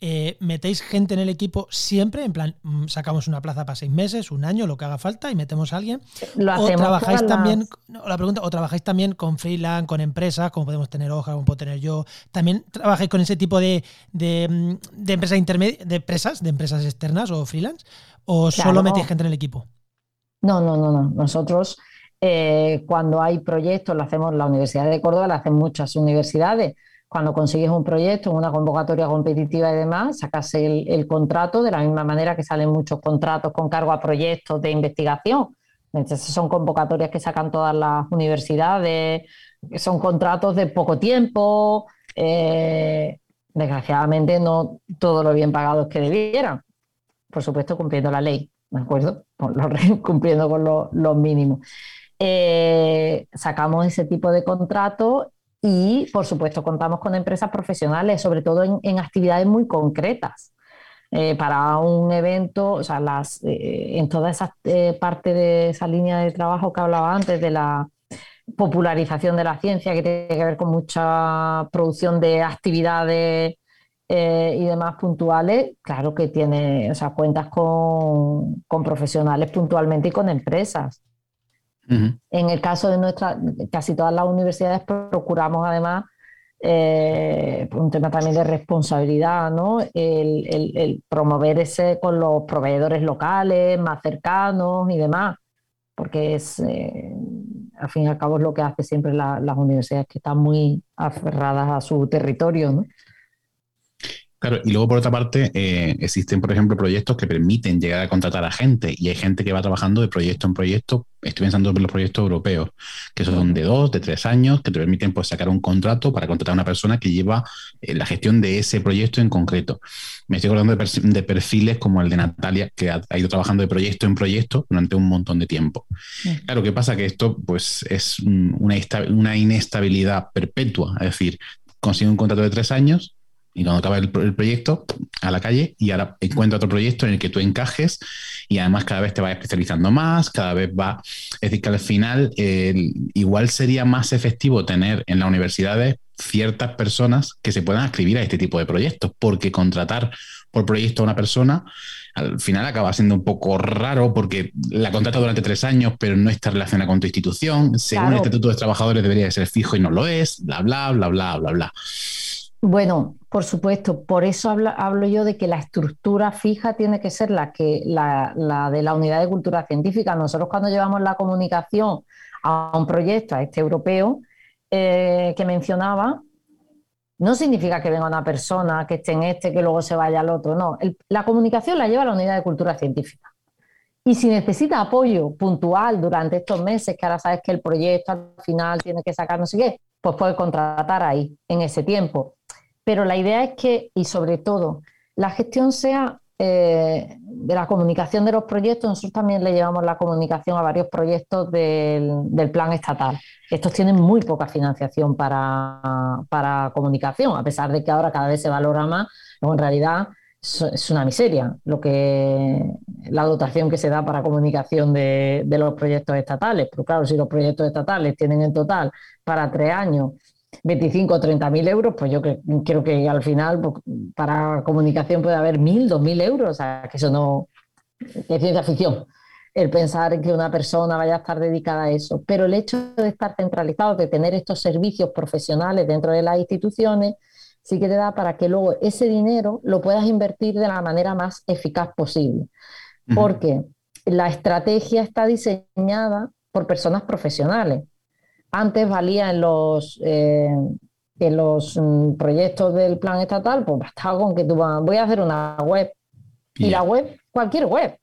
eh, metéis gente en el equipo siempre, en plan, mm, sacamos una plaza para seis meses, un año, lo que haga falta y metemos a alguien. o trabajáis también, la pregunta, o trabajáis también con freelance, con empresas, como podemos tener Hoja, como puedo tener yo. También trabajáis con ese tipo de, de, mm, de empresas de empresas, de empresas externas o freelance, o solo metéis gente en el equipo. No, no, no, no. Nosotros eh, cuando hay proyectos, lo hacemos la Universidad de Córdoba, lo hacen muchas universidades cuando consigues un proyecto, una convocatoria competitiva y demás, sacas el, contrato de la misma manera que salen muchos contratos con cargo a proyectos de investigación. Entonces, son convocatorias que sacan todas las universidades, son contratos de poco tiempo. Eh, desgraciadamente, no todo lo bien pagados que debieran. Por supuesto, cumpliendo la ley, ¿de acuerdo? cumpliendo con los mínimos. Eh, sacamos ese tipo de contratos y, por supuesto, contamos con empresas profesionales, sobre todo en, actividades muy concretas. eh, para un evento, o sea, las, eh, en toda esa eh, parte de esa línea de trabajo que hablaba antes de la popularización de la ciencia, que tiene que ver con mucha producción de actividades y demás puntuales, claro que tiene, o sea, cuentas con, con profesionales puntualmente y con empresas. En el caso de nuestra, casi todas las universidades procuramos además eh, un tema también de responsabilidad, ¿no? El, promover ese con los proveedores locales, más cercanos y demás, porque es, eh, al fin y al cabo, es lo que hace siempre las universidades que están muy aferradas a su territorio, ¿no? Claro, y luego por otra parte, eh, existen, por ejemplo, proyectos que permiten llegar a contratar a gente y hay gente que va trabajando de proyecto en proyecto. Estoy pensando en los proyectos europeos, que son de dos, de tres años, que te permiten pues, sacar un contrato para contratar a una persona que lleva eh, la gestión de ese proyecto en concreto. Me estoy acordando de, perfiles como el de Natalia, que ha, ido trabajando de proyecto en proyecto durante un montón de tiempo. Claro, ¿qué pasa? Que esto pues, es una, una inestabilidad perpetua, es decir, consigue un contrato de tres años, y cuando acaba el, proyecto, a la calle y ahora encuentra otro proyecto en el que tú encajes y además cada vez te vas especializando más, cada vez va... Es decir, que al final igual sería más efectivo tener en las universidades ciertas personas que se puedan escribir a este tipo de proyectos, porque contratar por proyecto a una persona al final acaba siendo un poco raro porque la contrata durante tres años, pero no está relacionada con tu institución. Según el Estatuto de Trabajadores debería ser fijo y no lo es, bla, bla, bla, bla, bla, bla. Bueno, por supuesto, por eso hablo, yo de que la estructura fija tiene que ser la, que, la, de la unidad de cultura científica. Nosotros cuando llevamos la comunicación a un proyecto, a este europeo eh, que mencionaba, no significa que venga una persona que esté en este, que luego se vaya al otro, no. la comunicación la lleva la unidad de cultura científica. Y si necesita apoyo puntual durante estos meses, que ahora sabes que el proyecto al final tiene que sacar no sé qué, pues puede contratar ahí, en ese tiempo. Pero la idea es que, y sobre todo, la gestión sea eh, de la comunicación de los proyectos. Nosotros también le llevamos la comunicación a varios proyectos del, plan estatal. Estos tienen muy poca financiación para, comunicación, a pesar de que ahora cada vez se valora más, en realidad es una miseria lo que la dotación que se da para comunicación de, de los proyectos estatales. Pero claro, si los proyectos estatales tienen en total para tres años 25 o 30 mil euros, pues yo creo que al final pues, para comunicación puede haber mil, dos mil euros, o sea, que eso no es ciencia ficción, el pensar que una persona vaya a estar dedicada a eso. Pero el hecho de estar centralizado, de tener estos servicios profesionales dentro de las instituciones, sí que te da para que luego ese dinero lo puedas invertir de la manera más eficaz posible. Porque la estrategia está diseñada por personas profesionales antes valía en los, eh, en los mm, proyectos del plan estatal, pues bastaba con que tú voy a hacer una web. Y la web, cualquier web.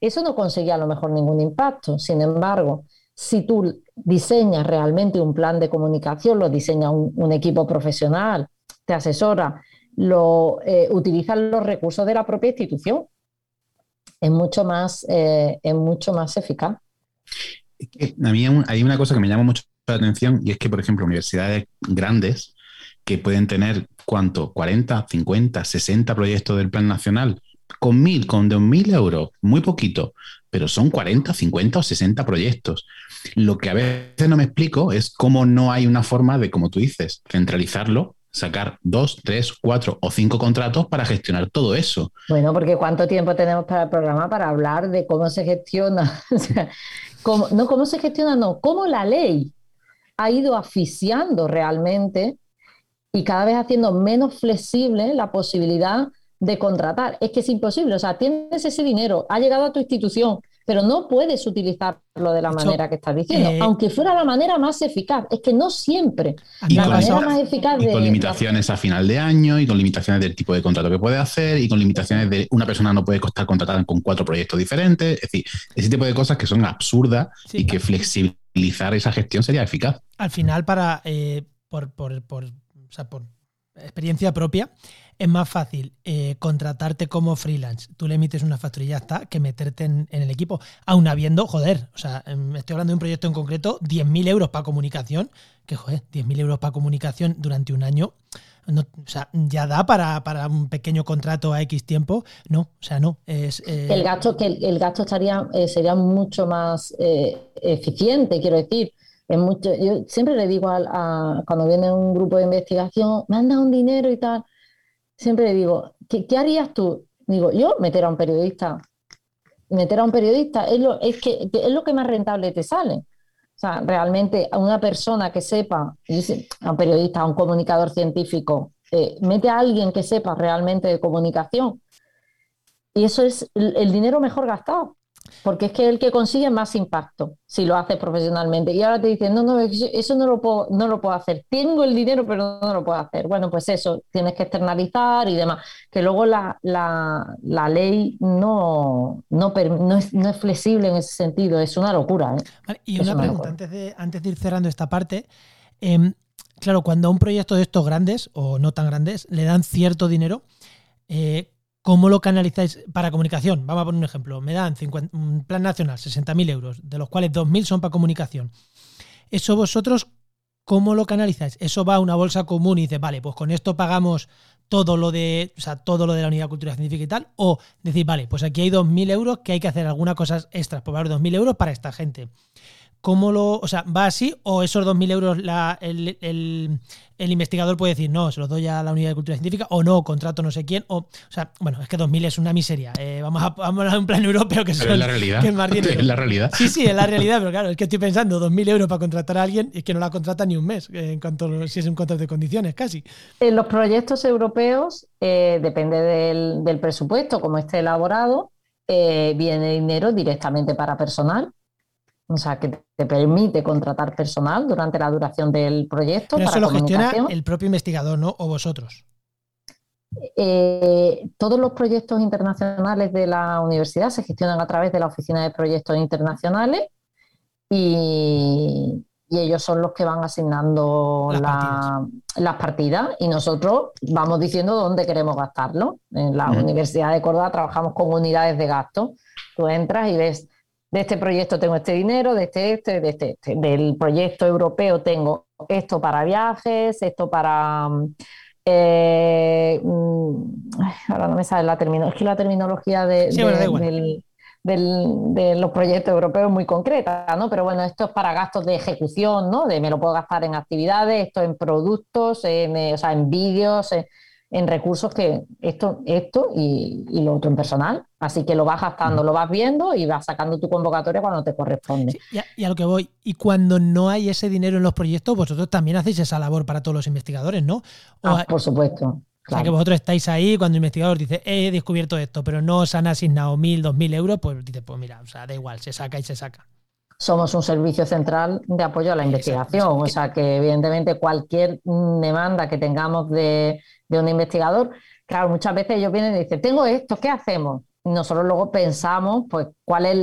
Eso no conseguía a lo mejor ningún impacto. Sin embargo, si tú diseñas realmente un plan de comunicación, lo diseña un, equipo profesional, te asesora, lo eh, utilizan los recursos de la propia institución, es mucho más, eh, es mucho más eficaz a mí hay una cosa que me llama mucho la atención y es que, por ejemplo, universidades grandes que pueden tener, ¿cuánto? 40, 50, 60 proyectos del Plan Nacional, con mil, con dos mil euros, muy poquito, pero son 40, 50 o 60 proyectos. Lo que a veces no me explico es cómo no hay una forma de, como tú dices, centralizarlo sacar dos, tres, cuatro o cinco contratos para gestionar todo eso. Bueno, porque ¿cuánto tiempo tenemos para el programa para hablar de cómo se gestiona? no cómo se gestiona, no, cómo la ley ha ido asfixiando realmente y cada vez haciendo menos flexible la posibilidad de contratar. Es que es imposible, o sea, tienes ese dinero, ha llegado a tu institución, pero no puedes utilizarlo de la manera que estás diciendo, eh, aunque fuera la manera más eficaz. Es que no siempre la manera más eficaz. Y con limitaciones a final de año, y con limitaciones del tipo de contrato que puede hacer, y con limitaciones de una persona no puede costar contratar con cuatro proyectos diferentes. Es decir, ese tipo de cosas que son absurdas y que flexibilizar esa gestión sería eficaz. Al final, para eh, por, por experiencia propia, es más fácil eh, contratarte como freelance, tú le emites una factura y ya está, que meterte en, el equipo, aún habiendo, joder, o sea, em, estoy hablando de un proyecto en concreto, 10.000 euros para comunicación, que joder, 10.000 euros para comunicación durante un año, o sea, ya da para, un pequeño contrato a X tiempo. No, o sea, no. Es, eh, El gasto, que el, gasto estaría, eh, sería mucho más eficiente, quiero decir. Es mucho, yo siempre le digo a, cuando viene un grupo de investigación, me han dado un dinero y tal, siempre le digo, ¿qué, harías tú? Digo, yo meter a un periodista. Meter a un periodista es lo, es que, es lo que más rentable te sale. O sea, realmente a una persona que sepa, a un periodista, a un comunicador científico, eh, mete a alguien que sepa realmente de comunicación. Y eso es el dinero mejor gastado. Porque es que el que consigue más impacto si lo hace profesionalmente. Y ahora te dicen, no, no, eso no lo puedo, no lo puedo hacer. Tengo el dinero, pero no lo puedo hacer. Bueno, pues eso, tienes que externalizar y demás. Que luego la, ley no, no, es, flexible en ese sentido. Es una locura. ¿eh? y una, pregunta, Antes, de, antes de ir cerrando esta parte. Em, claro, cuando a un proyecto de estos grandes o no tan grandes le dan cierto dinero, eh, ¿Cómo lo canalizáis para comunicación? Vamos a poner un ejemplo. Me dan un plan nacional, 60.000 euros, de los cuales 2.000 son para comunicación. Eso vosotros, ¿cómo lo canalizáis? Eso va a una bolsa común y dices, vale, pues con esto pagamos todo lo de, o sea, todo lo de la unidad de cultura científica y tal. O decir, vale, pues aquí hay 2.000 euros que hay que hacer algunas cosas extras, por valor 2.000 euros para esta gente. ¿Cómo lo, o sea, va así o esos 2.000 euros el, investigador puede decir, no, se los doy a la unidad de cultura científica o no, contrato no sé quién, o, o sea, bueno, es que 2.000 es una miseria. Eh, vamos, a, vamos a un plan europeo que, es la realidad. es más Es la realidad. Sí, sí, es la realidad, pero claro, es que estoy pensando 2.000 euros para contratar a alguien y es que no la contrata ni un mes, eh, en cuanto si es un contrato de condiciones, casi. En los proyectos europeos eh, depende del, del, presupuesto, como esté elaborado, viene dinero directamente para personal o sea, que te permite contratar personal durante la duración del proyecto. Pero eso lo gestiona el propio investigador, ¿no? O vosotros. Eh, todos los proyectos internacionales de la universidad se gestionan a través de la Oficina de Proyectos Internacionales y, ellos son los que van asignando las, partidas. y nosotros vamos diciendo dónde queremos gastarlo. En la Universidad de Córdoba trabajamos con unidades de gasto. Tú entras y ves de este proyecto tengo este dinero, de este, este, de este, este. Del proyecto europeo tengo esto para viajes, esto para... Mm, eh, mm, ahora no me sale la terminología, es que la terminología de, de, los proyectos europeos es muy concreta, ¿no? Pero bueno, esto es para gastos de ejecución, ¿no? De me lo puedo gastar en actividades, esto en productos, en, eh, o sea, en vídeos, en recursos que esto, esto y, lo otro en personal. Así que lo vas gastando, lo vas viendo y vas sacando tu convocatoria cuando te corresponde. y, a, lo que voy, y cuando no hay ese dinero en los proyectos, vosotros también hacéis esa labor para todos los investigadores, ¿no? Ah, por supuesto. O sea, que vosotros estáis ahí cuando el investigador dice, he descubierto esto, pero no os han asignado mil, dos mil euros, pues dice, pues mira, o sea, da igual, se saca y se saca somos un servicio central de apoyo a la investigación. O sea que evidentemente cualquier demanda que tengamos de, un investigador, claro, muchas veces ellos vienen y dicen, tengo esto, ¿qué hacemos? nosotros luego pensamos pues cuál es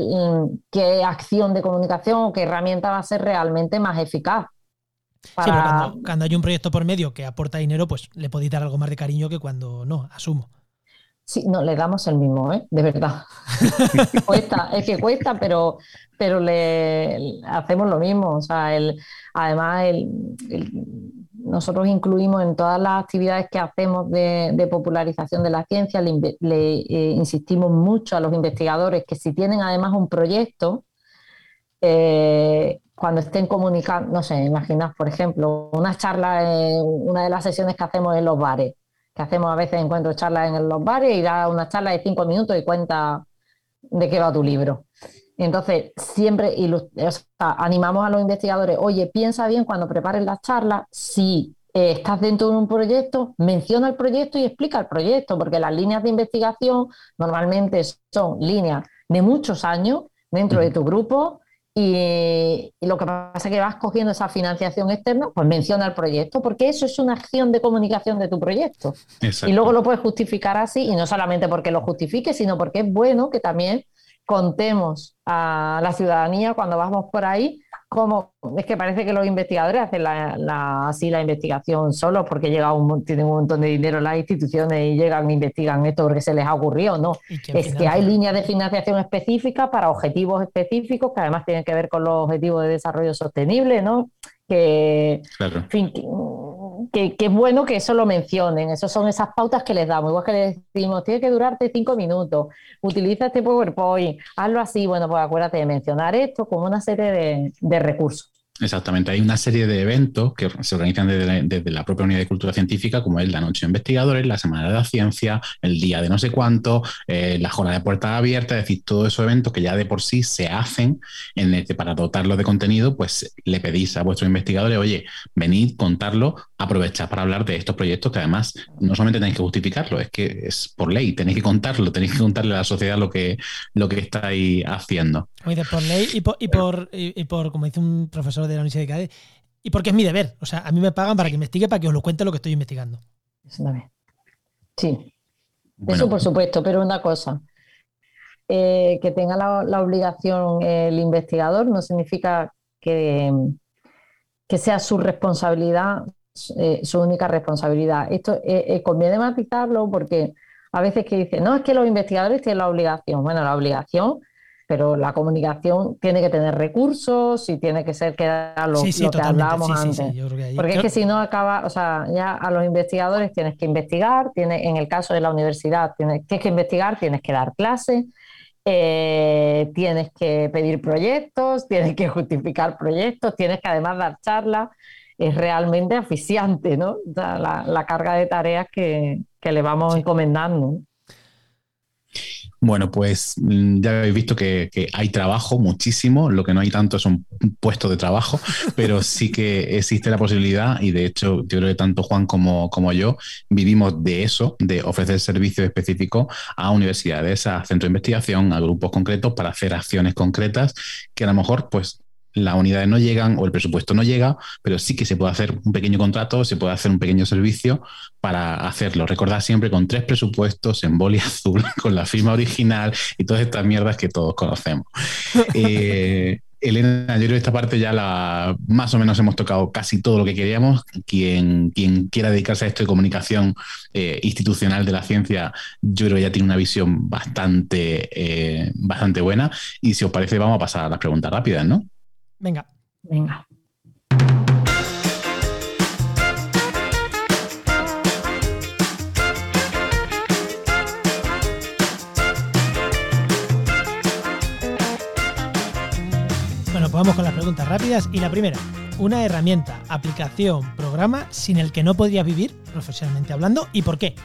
qué acción de comunicación o qué herramienta va a ser realmente más eficaz. cuando, cuando, hay un proyecto por medio que aporta dinero, pues le podéis dar algo más de cariño que cuando no, asumo. Sí, no, le damos el mismo, ¿eh? de verdad. cuesta, es que cuesta, pero, pero le hacemos lo mismo. O sea, el, además, el, nosotros incluimos en todas las actividades que hacemos de, popularización de la ciencia, le, eh, insistimos mucho a los investigadores que si tienen además un proyecto, eh, cuando estén comunicando, no sé, imaginas, por ejemplo, una charla, una de las sesiones que hacemos en los bares que hacemos a veces encuentros charlas en los bares y da una charla de cinco minutos y cuenta de qué va tu libro. Entonces, siempre animamos a los investigadores, oye, piensa bien cuando prepares las charlas, si eh, estás dentro de un proyecto, menciona el proyecto y explica el proyecto, porque las líneas de investigación normalmente son líneas de muchos años dentro de tu grupo y, lo que pasa es que vas cogiendo esa financiación externa, pues menciona el proyecto, porque eso es una acción de comunicación de tu proyecto. Y luego lo puedes justificar así, y no solamente porque lo justifique, sino porque es bueno que también contemos a la ciudadanía cuando vamos por ahí como es que parece que los investigadores hacen la, así la investigación solos porque llega un, tienen un montón de dinero las instituciones y llegan e investigan esto porque se les ha ocurrido, no. Es que hay líneas de financiación específicas para objetivos específicos que además tienen que ver con los objetivos de desarrollo sostenible, ¿no? Que, que, es bueno que eso lo mencionen. Esas son esas pautas que les damos. Igual que les decimos, tiene que durarte cinco minutos, utiliza este PowerPoint, hazlo así. Bueno, pues acuérdate de mencionar esto como una serie de recursos. Exactamente, hay una serie de eventos que se organizan desde, la propia unidad de cultura científica, como es la Noche de Investigadores, la Semana de la Ciencia, el Día de no sé cuánto, eh, la Jornada de Puertas Abiertas, es decir, todos esos eventos que ya de por sí se hacen en este, para dotarlos de contenido, pues le pedís a vuestros investigadores, oye, venid, contarlo, aprovechad para hablar de estos proyectos que además no solamente tenéis que justificarlo, es que es por ley, tenéis que contarlo, tenéis que contarle a la sociedad lo que, lo que estáis haciendo. por ley y por, y por como dice un profesor de la Universidad de Cádiz, y porque es mi deber. O sea, a mí me pagan para que investigue, para que os lo cuente lo que estoy investigando. Sí. Eso por supuesto, pero una cosa. Eh, que tenga la, obligación el investigador no significa que, que sea su responsabilidad, eh, su única responsabilidad. Esto eh, conviene matizarlo porque a veces que dicen, no, es que los investigadores tienen la obligación. Bueno, la obligación pero la comunicación tiene que tener recursos y tiene que ser que era lo, que hablábamos antes. Porque es que si no acaba, o sea, ya a los investigadores tienes que investigar, tiene, en el caso de la universidad tienes, que investigar, tienes que dar clases, eh, tienes que pedir proyectos, tienes que justificar proyectos, tienes que además dar charlas. Es realmente aficiante, ¿no? la, carga de tareas que, que le vamos encomendando. Bueno, pues mm, ya habéis visto que, hay trabajo muchísimo, lo que no hay tanto son puestos de trabajo, pero sí que existe la posibilidad y de hecho yo creo que tanto Juan como, como yo vivimos de eso, de ofrecer servicios específicos a universidades, a centros de investigación, a grupos concretos para hacer acciones concretas que a lo mejor pues las unidades no llegan o el presupuesto no llega, pero sí que se puede hacer un pequeño contrato, se puede hacer un pequeño servicio para hacerlo. Recordad siempre con tres presupuestos en boli azul, con la firma original y todas estas mierdas que todos conocemos. Eh, Elena, yo creo que esta parte ya la más o menos hemos tocado casi todo lo que queríamos. Quien, quien quiera dedicarse a esto de comunicación eh, institucional de la ciencia, yo creo que ya tiene una visión bastante, eh, bastante buena. Y si os parece, vamos a pasar a las preguntas rápidas, ¿no? Venga. Venga. Bueno, pues vamos con las preguntas rápidas. Y la primera, una herramienta, aplicación, programa sin el que no podrías vivir, profesionalmente hablando, ¿y por qué?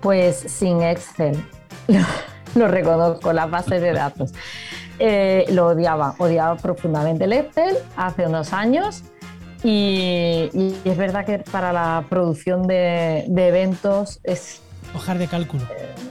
Pues sin Excel. Lo reconozco, las bases de datos. Eh, lo odiaba, odiaba profundamente el Excel hace unos años y, es verdad que para la producción de, eventos es... Hojas de cálculo.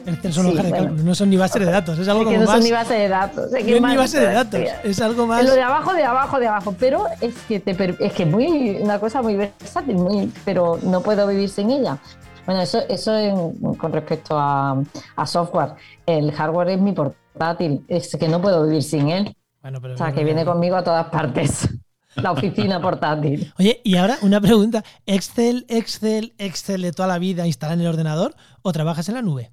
Excel son hojas de cálculo, no son ni base de datos, es algo como no son ni base de datos. Es no es ni base de datos, es algo más... lo de abajo, de abajo, de abajo, pero es que, es que muy, una cosa muy versátil, muy, pero no puedo vivir sin ella. Bueno, eso, eso con respecto a, a, software. El hardware es mi portátil, es que no puedo vivir sin él. o sea, que viene conmigo a todas partes. La oficina portátil. Oye, y ahora una pregunta. ¿Excel, Excel, Excel de toda la vida instalar en el ordenador o trabajas en la nube?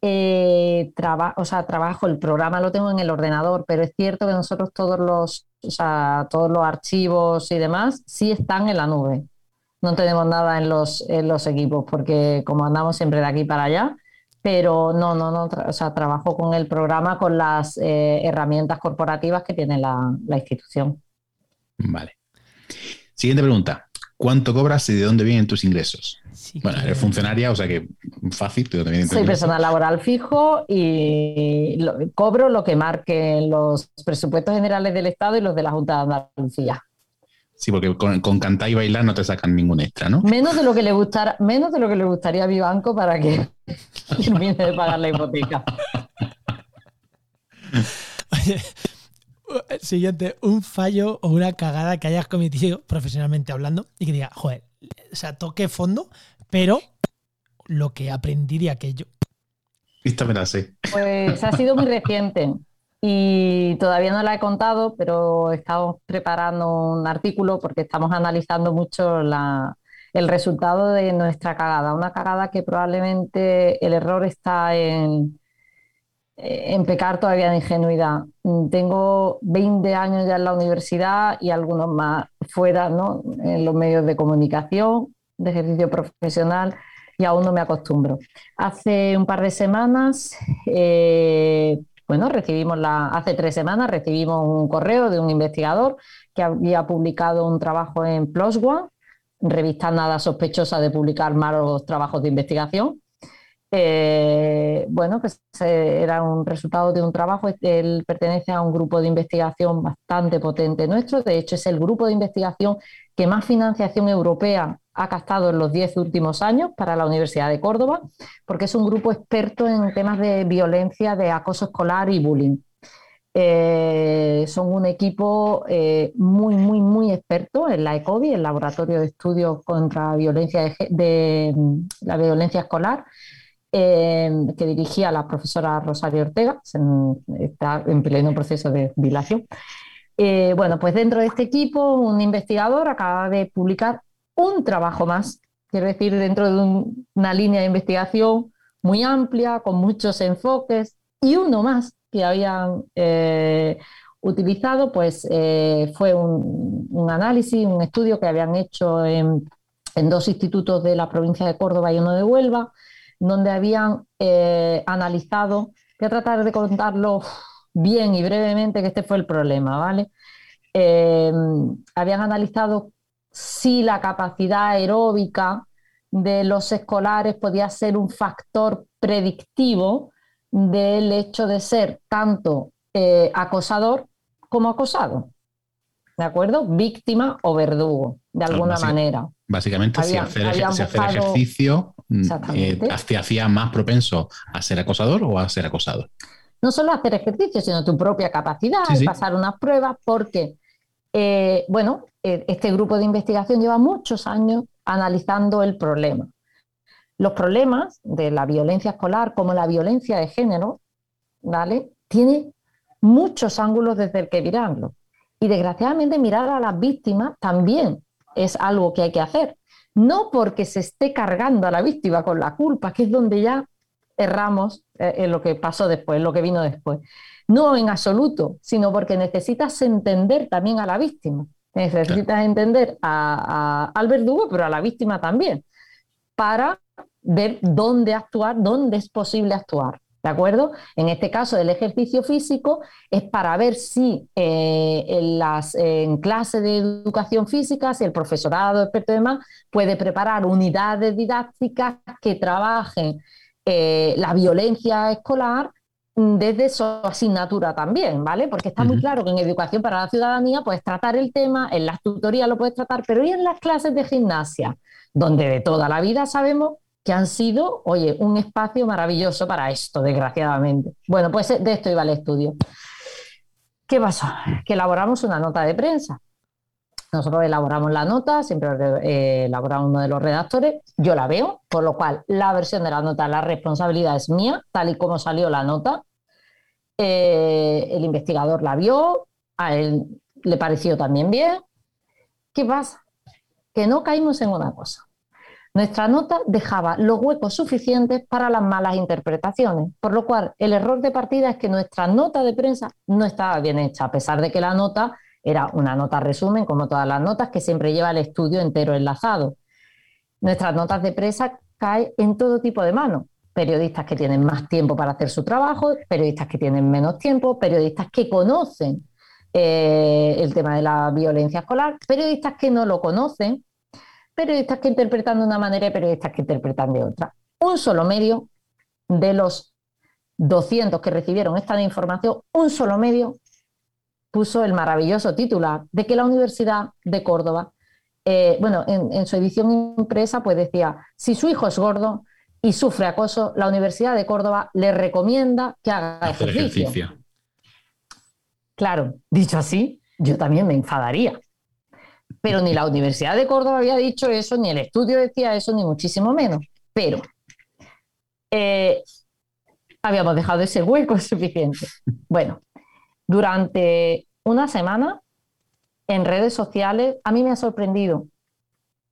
Eh, o sea, trabajo, el programa lo tengo en el ordenador, pero es cierto que nosotros todos los, o sea, todos los archivos y demás sí están en la nube no tenemos nada en los, en los equipos, porque como andamos siempre de aquí para allá, pero no, no, no, o sea, trabajo con el programa, con las eh, herramientas corporativas que tiene la, institución. Vale. Siguiente pregunta. ¿Cuánto cobras y de dónde vienen tus ingresos? bueno, eres funcionaria, o sea que fácil, ¿de dónde vienen tus Soy personal laboral fijo y cobro lo que marquen los presupuestos generales del Estado y los de la Junta de Andalucía. Sí, porque con, cantar y bailar no te sacan ningún extra, ¿no? Menos de lo que le gustara, menos de lo que le gustaría a mi banco para que termine de pagar la hipoteca. siguiente, un fallo o una cagada que hayas cometido profesionalmente hablando y que diga, joder, o sea, toque fondo, pero lo que aprendí de aquello. Esta me la sé. Pues ha sido muy reciente y todavía no la he contado, pero estamos preparando un artículo porque estamos analizando mucho el resultado de nuestra cagada. Una cagada que probablemente el error está en, en pecar todavía de ingenuidad. Tengo 20 años ya en la universidad y algunos más fuera, ¿no? En los medios de comunicación, de ejercicio profesional y aún no me acostumbro. Hace un par de semanas, eh, bueno, recibimos la, hace tres semanas recibimos un correo de un investigador que había publicado un trabajo en PLOS ONE, revista nada sospechosa de publicar malos trabajos de investigación. Eh, bueno, pues era un resultado de un trabajo, él pertenece a un grupo de investigación bastante potente nuestro, de hecho es el grupo de investigación que más financiación europea ha captado en los diez últimos años para la Universidad de Córdoba, porque es un grupo experto en temas de violencia, de acoso escolar y bullying. Eh, son un equipo eh, muy, muy, muy experto en la ECOBI, el Laboratorio de Estudios contra de, la Violencia Escolar, eh, que dirigía la profesora Rosario Ortega, está en pleno proceso de dilación. bueno, pues dentro de este equipo, un investigador acaba de publicar un trabajo más, quiero decir, dentro de una línea de investigación muy amplia, con muchos enfoques, y uno más que habían eh, utilizado, pues eh, fue un, análisis, un estudio que habían hecho en, dos institutos de la provincia de Córdoba y uno de Huelva, donde habían eh, analizado, voy a tratar de contarlo bien y brevemente, que este fue el problema, ¿vale? habían analizado si la capacidad aeróbica de los escolares podía ser un factor predictivo del hecho de ser tanto eh, acosador como acosado. ¿De acuerdo? Víctima o verdugo, de alguna manera. Básicamente, si hacer, ejercicio mm, eh, te hacía más propenso a ser acosador o a ser acosado. No solo hacer ejercicio, sino tu propia capacidad, de pasar unas pruebas, porque eh, bueno, eh, este grupo de investigación lleva muchos años analizando el problema. Los problemas de la violencia escolar, como la violencia de género, ¿vale? Tiene muchos ángulos desde el que mirarlo. Y desgraciadamente mirar a las víctimas también es algo que hay que hacer. No porque se esté cargando a la víctima con la culpa, que es donde ya erramos eh, en lo que pasó después, en lo que vino después, no en absoluto, sino porque necesitas entender también a la víctima. Necesitas entender al verdugo, pero a la víctima también, para ver dónde actuar, dónde es posible actuar. ¿De acuerdo? En este caso, el ejercicio físico es para ver si eh, en, las, en clases de educación física, si el profesorado experto y demás puede preparar unidades didácticas que trabajen eh, la violencia escolar Mm, desde su asignatura también, ¿vale? Porque está muy claro que en educación para la ciudadanía puedes tratar el tema, en las tutorías lo puedes tratar, pero ¿y en las clases de gimnasia? Donde de toda la vida sabemos que han sido, oye, un espacio maravilloso para esto, desgraciadamente. Bueno, pues de esto iba el estudio. ¿Qué pasó? Que elaboramos una nota de prensa. Nosotros elaboramos la nota, siempre eh, elaboramos uno de los redactores, yo la veo, por lo cual la versión de la nota, la responsabilidad es mía, tal y como salió la nota. Eh, el investigador la vio, a él le pareció también bien. ¿Qué pasa? Que no caímos en una cosa. Nuestra nota dejaba los huecos suficientes para las malas interpretaciones, por lo cual el error de partida es que nuestra nota de prensa no estaba bien hecha, a pesar de que la nota era una nota resumen, como todas las notas, que siempre lleva el estudio entero enlazado. Nuestras notas de prensa caen en todo tipo de manos. Periodistas que tienen más tiempo para hacer su trabajo, periodistas que tienen menos tiempo, periodistas que conocen eh, el tema de la violencia escolar, periodistas que no lo conocen, periodistas que interpretan de una manera y periodistas que interpretan de otra. Un solo medio de los 200 que recibieron esta información, un solo medio puso el maravilloso titular de que la Universidad de Córdoba, eh, bueno, en, su edición impresa, pues decía, si su hijo es gordo y sufre acoso, la Universidad de Córdoba le recomienda que haga ejercicio. Claro, dicho así, yo también me enfadaría. Pero ni la Universidad de Córdoba había dicho eso, ni el estudio decía eso, ni muchísimo menos. Pero eh, habíamos dejado ese hueco suficiente. Bueno, durante una semana en redes sociales, a mí me ha sorprendido,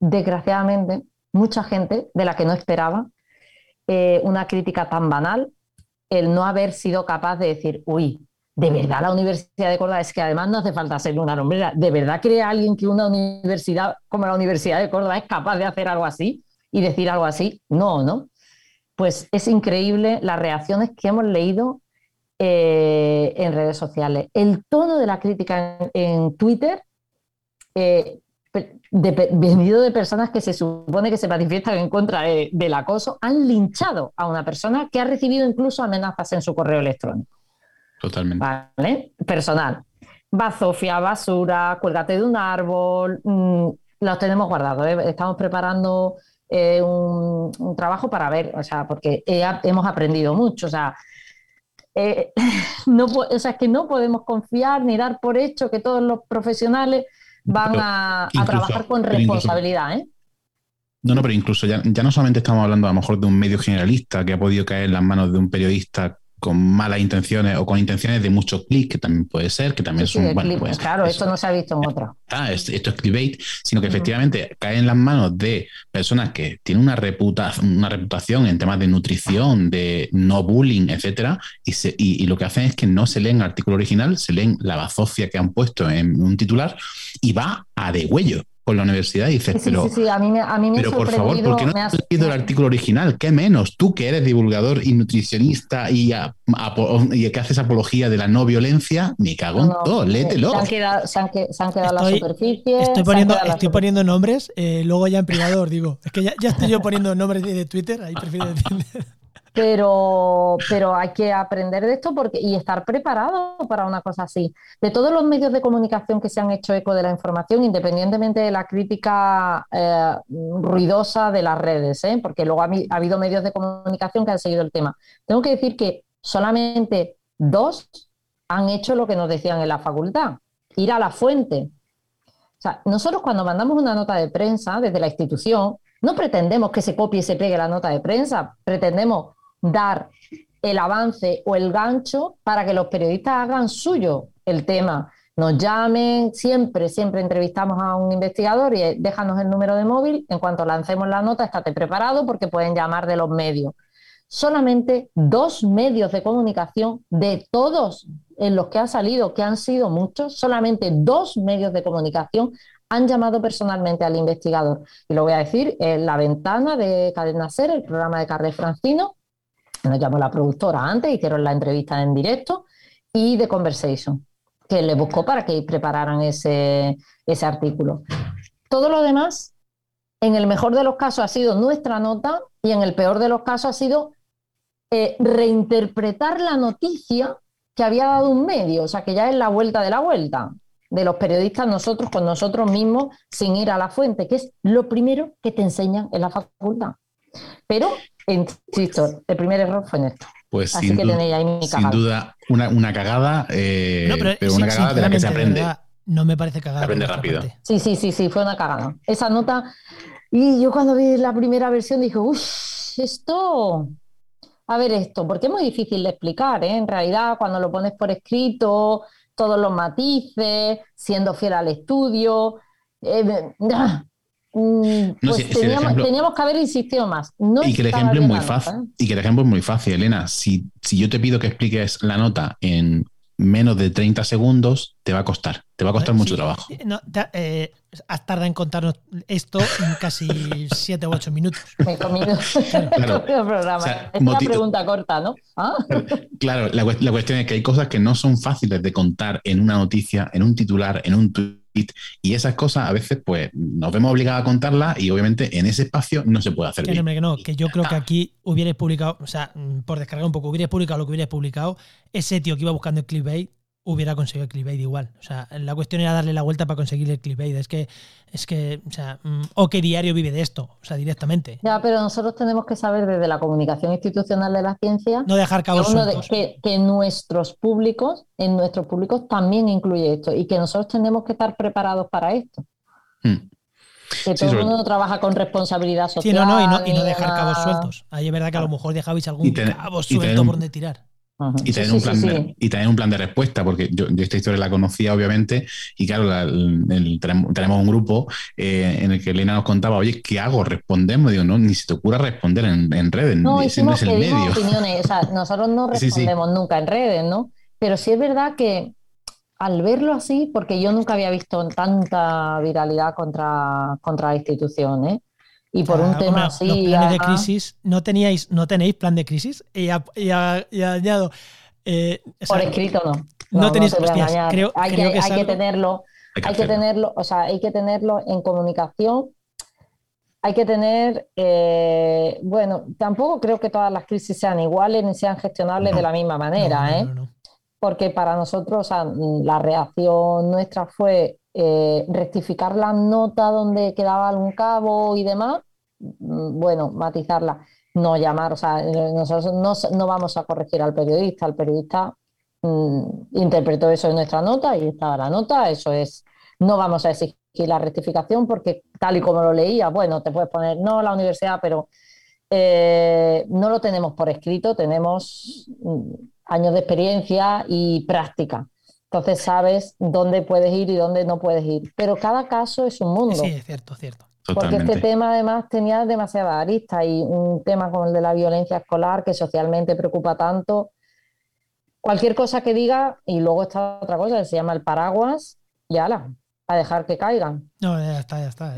desgraciadamente, mucha gente de la que no esperaba eh, una crítica tan banal el no haber sido capaz de decir, uy, de verdad la Universidad de Córdoba es que además no hace falta ser una nombrera. ¿De verdad cree alguien que una universidad como la Universidad de Córdoba es capaz de hacer algo así y decir algo así? No, ¿no? Pues es increíble las reacciones que hemos leído eh, en redes sociales. El tono de la crítica en, Twitter, eh, venido de personas que se supone que se manifiestan en contra del acoso, han linchado a una persona que ha recibido incluso amenazas en su correo electrónico. Totalmente. ¿Vale? Personal. Bazofia, basura, cuélgate de un árbol, mm, los tenemos guardados. ¿eh? Estamos preparando un, trabajo para ver, o sea, porque hemos aprendido mucho. O sea, eh, no, o sea, es que no podemos confiar ni dar por hecho que todos los profesionales van a, trabajar con responsabilidad. ¿eh? No, no, pero incluso ya, ya, no solamente estamos hablando a lo mejor de un medio generalista que ha podido caer en las manos de un periodista con malas intenciones o con intenciones de muchos clics, que también puede ser, que también son. Bueno, pues, claro, esto no se ha visto en otra. Ah, esto es clickbait, sino que efectivamente cae en las manos de personas que tienen una, reputación, una reputación en temas de nutrición, de no bullying, etcétera, y, y, lo que hacen es que no se leen el artículo original, se leen la bazofia que han puesto en un titular y va a degüello con la universidad y dices, pero, sí, sí, a mí me, a mí me pero por favor, ¿por qué no has leído el artículo original? ¿Qué menos? Tú que eres divulgador y nutricionista y, y que haces apología de la no violencia, me cago en todo, léetelo. Se han quedado, se han, se han quedado estoy, la superficie. Estoy poniendo, estoy poniendo nombres, eh, luego ya en privado os digo, es que ya, ya estoy yo poniendo nombres de, de Twitter, ahí prefiero pero, pero hay que aprender de esto porque, y estar preparado para una cosa así. De todos los medios de comunicación que se han hecho eco de la información, independientemente de la crítica eh, ruidosa de las redes, ¿eh? porque luego ha, habido medios de comunicación que han seguido el tema. Tengo que decir que solamente dos han hecho lo que nos decían en la facultad, ir a la fuente. O sea, nosotros cuando mandamos una nota de prensa desde la institución, no pretendemos que se copie y se pegue la nota de prensa, pretendemos dar el avance o el gancho para que los periodistas hagan suyo el tema. Nos llamen, siempre, siempre entrevistamos a un investigador y déjanos el número de móvil. En cuanto lancemos la nota, estate preparado porque pueden llamar de los medios. Solamente dos medios de comunicación de todos en los que ha salido, que han sido muchos, solamente dos medios de comunicación han llamado personalmente al investigador. Y lo voy a decir, en la ventana de Cadena Ser, el programa de Carles Francino, nos llamó la productora antes, hicieron la entrevista en directo, y de Conversation, que le buscó para que prepararan ese, ese artículo. Todo lo demás, en el mejor de los casos ha sido nuestra nota y en el peor de los casos ha sido eh, reinterpretar la noticia que había dado un medio, o sea que ya es la vuelta de la vuelta de los periodistas nosotros con nosotros mismos sin ir a la fuente, que es lo primero que te enseñan en la facultad. Pero Insisto, el primer error fue en esto. Pues sin, duda, una, cagada, eh, pero, una cagada de la que se aprende. no me parece cagada. aprende rápido. Sí, sí, sí, sí, fue una cagada. Esa nota. Y yo cuando vi la primera versión dije, uff, esto. A ver, esto, porque es muy difícil de explicar, ¿eh? En realidad, cuando lo pones por escrito, todos los matices, siendo fiel al estudio. Eh, Mm, pues teníamos, que haber insistido más. y que el ejemplo es muy fácil. ¿eh? Y que el ejemplo es muy fácil, Elena. Si, si yo te pido que expliques la nota en menos de 30 segundos, te va a costar. Te va a costar mucho trabajo. No, eh, has tardado en contarnos esto en casi 7 u 8 minutos. Me he comido claro. programa. es una pregunta corta, ¿no? ¿Ah? Claro, la, la, cuestión es que hay cosas que no son fáciles de contar en una noticia, en un titular, en un tweet y esas cosas a veces pues nos vemos obligados a contarlas y obviamente en ese espacio no se puede hacer que que no, que yo creo que aquí hubierais publicado, o sea, mm, por descargar un poco, hubierais publicado lo que hubierais publicado, ese tío que iba buscando el clickbait hubiera conseguido el clickbait igual. O sea, la cuestión era darle la vuelta para conseguir el clickbait. Es que, es que, o sea, mm, o qué diario vive de esto, o sea, directamente. Ya, pero nosotros tenemos que saber desde la comunicación institucional de la ciencia. No dejar cabos sueltos. que, que, nuestros públicos, en nuestros públicos también incluye esto y que nosotros tenemos que estar preparados para esto. Hmm. Que todo el mundo trabaja con responsabilidad social. Sí, no, no, y no, dejar cabos sueltos. Ahí es verdad que a lo mejor dejabais algún cabo suelto por donde tirar. Y tener, un plan de, y tener un plan de respuesta, porque yo, esta historia la conocía obviamente, y claro, tenemos, un grupo eh, en el que Elena nos contaba, oye, ¿qué hago? Respondemos, digo, no, ni se te ocurra responder en, redes, no, ese no es el medio. Opiniones. O sea, nosotros no respondemos nunca en redes, ¿no? Pero sí es verdad que al verlo así, porque yo nunca había visto tanta viralidad contra, contra la institución, ¿eh? Y por un tema así. Los planes de crisis, ¿no, teníais, ¿no tenéis plan de crisis? Y, añado. Eh, por escrito no. No, tenéis. creo, hay, que, hay que tenerlo. Hay que, tenerlo, o sea, hay que tenerlo en comunicación. Hay que tener, eh, bueno, tampoco creo que todas las crisis sean iguales ni sean gestionables de la misma manera, ¿eh? Porque para nosotros, o sea, la reacción nuestra fue eh, rectificar la nota donde quedaba algún cabo y demás, mm, bueno, matizarla, no llamar, o sea, nosotros no, vamos a corregir al periodista, el periodista mm, interpretó eso en nuestra nota y estaba la nota, eso es, no vamos a exigir la rectificación porque tal y como lo leía, bueno, te puedes poner no la universidad, pero eh, no lo tenemos por escrito, tenemos mm, años de experiencia y práctica. Entonces sabes dónde puedes ir y dónde no puedes ir. Pero cada caso es un mundo. Sí, es cierto, cierto. Porque este tema además tenía demasiadas aristas y un tema como el de la violencia escolar que socialmente preocupa tanto. Cualquier cosa que diga, y luego está otra cosa que se llama el paraguas, y ala, a dejar que caigan. No, ya está, ya está.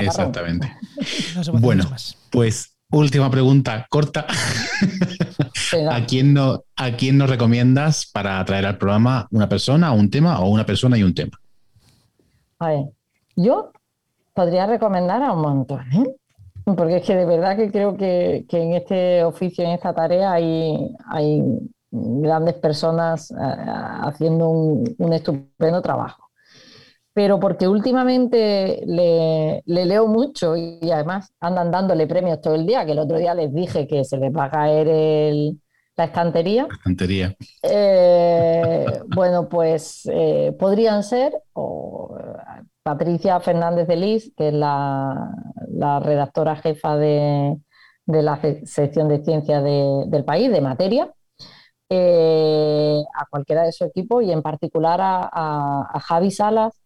Exactamente. bueno, pues última pregunta corta. ¿A quién, no, ¿A quién nos recomiendas para traer al programa una persona, un tema o una persona y un tema? A ver, yo podría recomendar a un montón, ¿eh? porque es que de verdad que creo que, en este oficio, en esta tarea, hay, hay grandes personas eh, haciendo un, estupendo trabajo pero porque últimamente le, le, leo mucho y además andan dándole premios todo el día, que el otro día les dije que se les va a caer el, la estantería. estantería. Eh, bueno, pues eh, podrían ser o, Patricia Fernández de Lis, que es la, redactora jefa de, la sección de ciencia del país, de materia, eh, a cualquiera de su equipo y en particular a Javi Salas,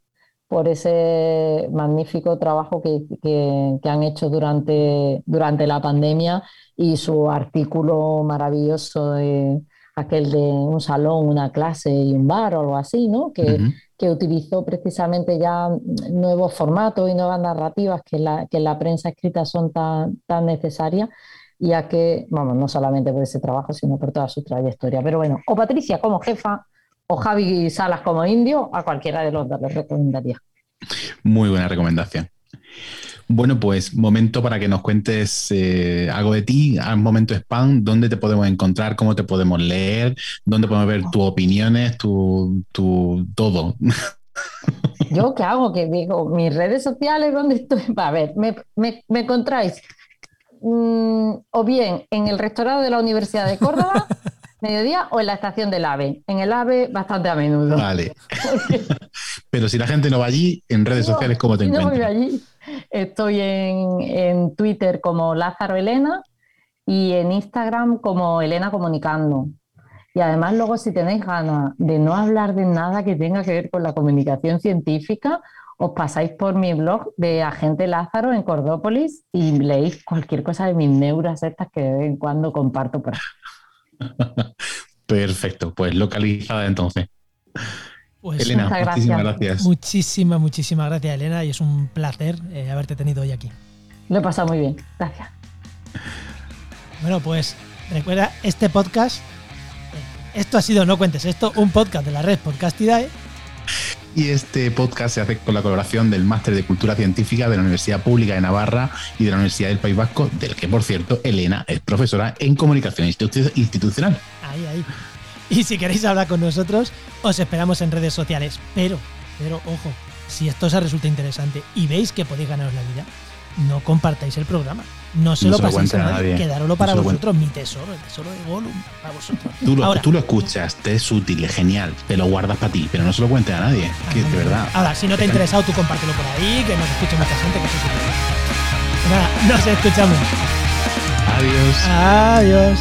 por ese magnífico trabajo que, han hecho durante, durante la pandemia y su artículo maravilloso de aquel de un salón, una clase y un bar o algo así, ¿no? Que, que utilizó precisamente ya nuevos formatos y nuevas narrativas que, la, que la prensa escrita son tan, tan necesarias ya que, vamos, no solamente por ese trabajo, sino por toda su trayectoria. Pero bueno, o Patricia como jefa o Javi Salas como indio, a cualquiera de los dos les recomendaría. Muy buena recomendación. Bueno, pues momento para que nos cuentes eh, algo de ti, un momento spam, dónde te podemos encontrar, cómo te podemos leer, dónde podemos ver tus opiniones, tu, tu todo. ¿Yo qué hago? Que digo, mis redes sociales, ¿dónde estoy? A ver, me, me, encontráis mm, o bien en el restaurante de la Universidad de Córdoba mediodía o en la estación del AVE. En el AVE bastante a menudo. Vale. Pero si la gente no va allí, en redes sociales, ¿cómo te encuentras? No voy allí. Estoy en, Twitter como Lázaro Elena y en Instagram como Elena Comunicando. Y además luego si tenéis ganas de no hablar de nada que tenga que ver con la comunicación científica, os pasáis por mi blog de Agente Lázaro en Cordópolis y leéis cualquier cosa de mis neuras estas que de vez en cuando comparto por ahí. Perfecto, pues localizada entonces. Pues Elena, muchísimas gracias. Muchísimas, muchísimas gracias, Elena, y es un placer eh, haberte tenido hoy aquí. Lo he pasado muy bien, gracias. Bueno, pues recuerda este podcast. Esto ha sido No Cuentes Esto, un podcast de la red Podcastidae. Y este podcast se hace con la colaboración del Máster de Cultura Científica de la Universidad Pública de Navarra y de la Universidad del País Vasco, del que, por cierto, Elena es profesora en Comunicación Institucional. Ahí, ahí. Y si queréis hablar con nosotros, os esperamos en redes sociales. Pero, pero, ojo, si esto os resulta interesante y veis que podéis ganaros la vida, no compartáis el programa. No se lo paséis a nadie. Quedároslo para vosotros, mi tesoro, el tesoro de Gollum, para vosotros. Tú lo, tú lo escuchas, te es útil, es genial, te lo guardas para ti, pero no se lo cuentes a nadie, que de verdad. Ahora, si no te ha interesado, tú compártelo por ahí, que nos escuche mucha gente, que eso sí. Nada, nos escuchamos. Adiós. Adiós.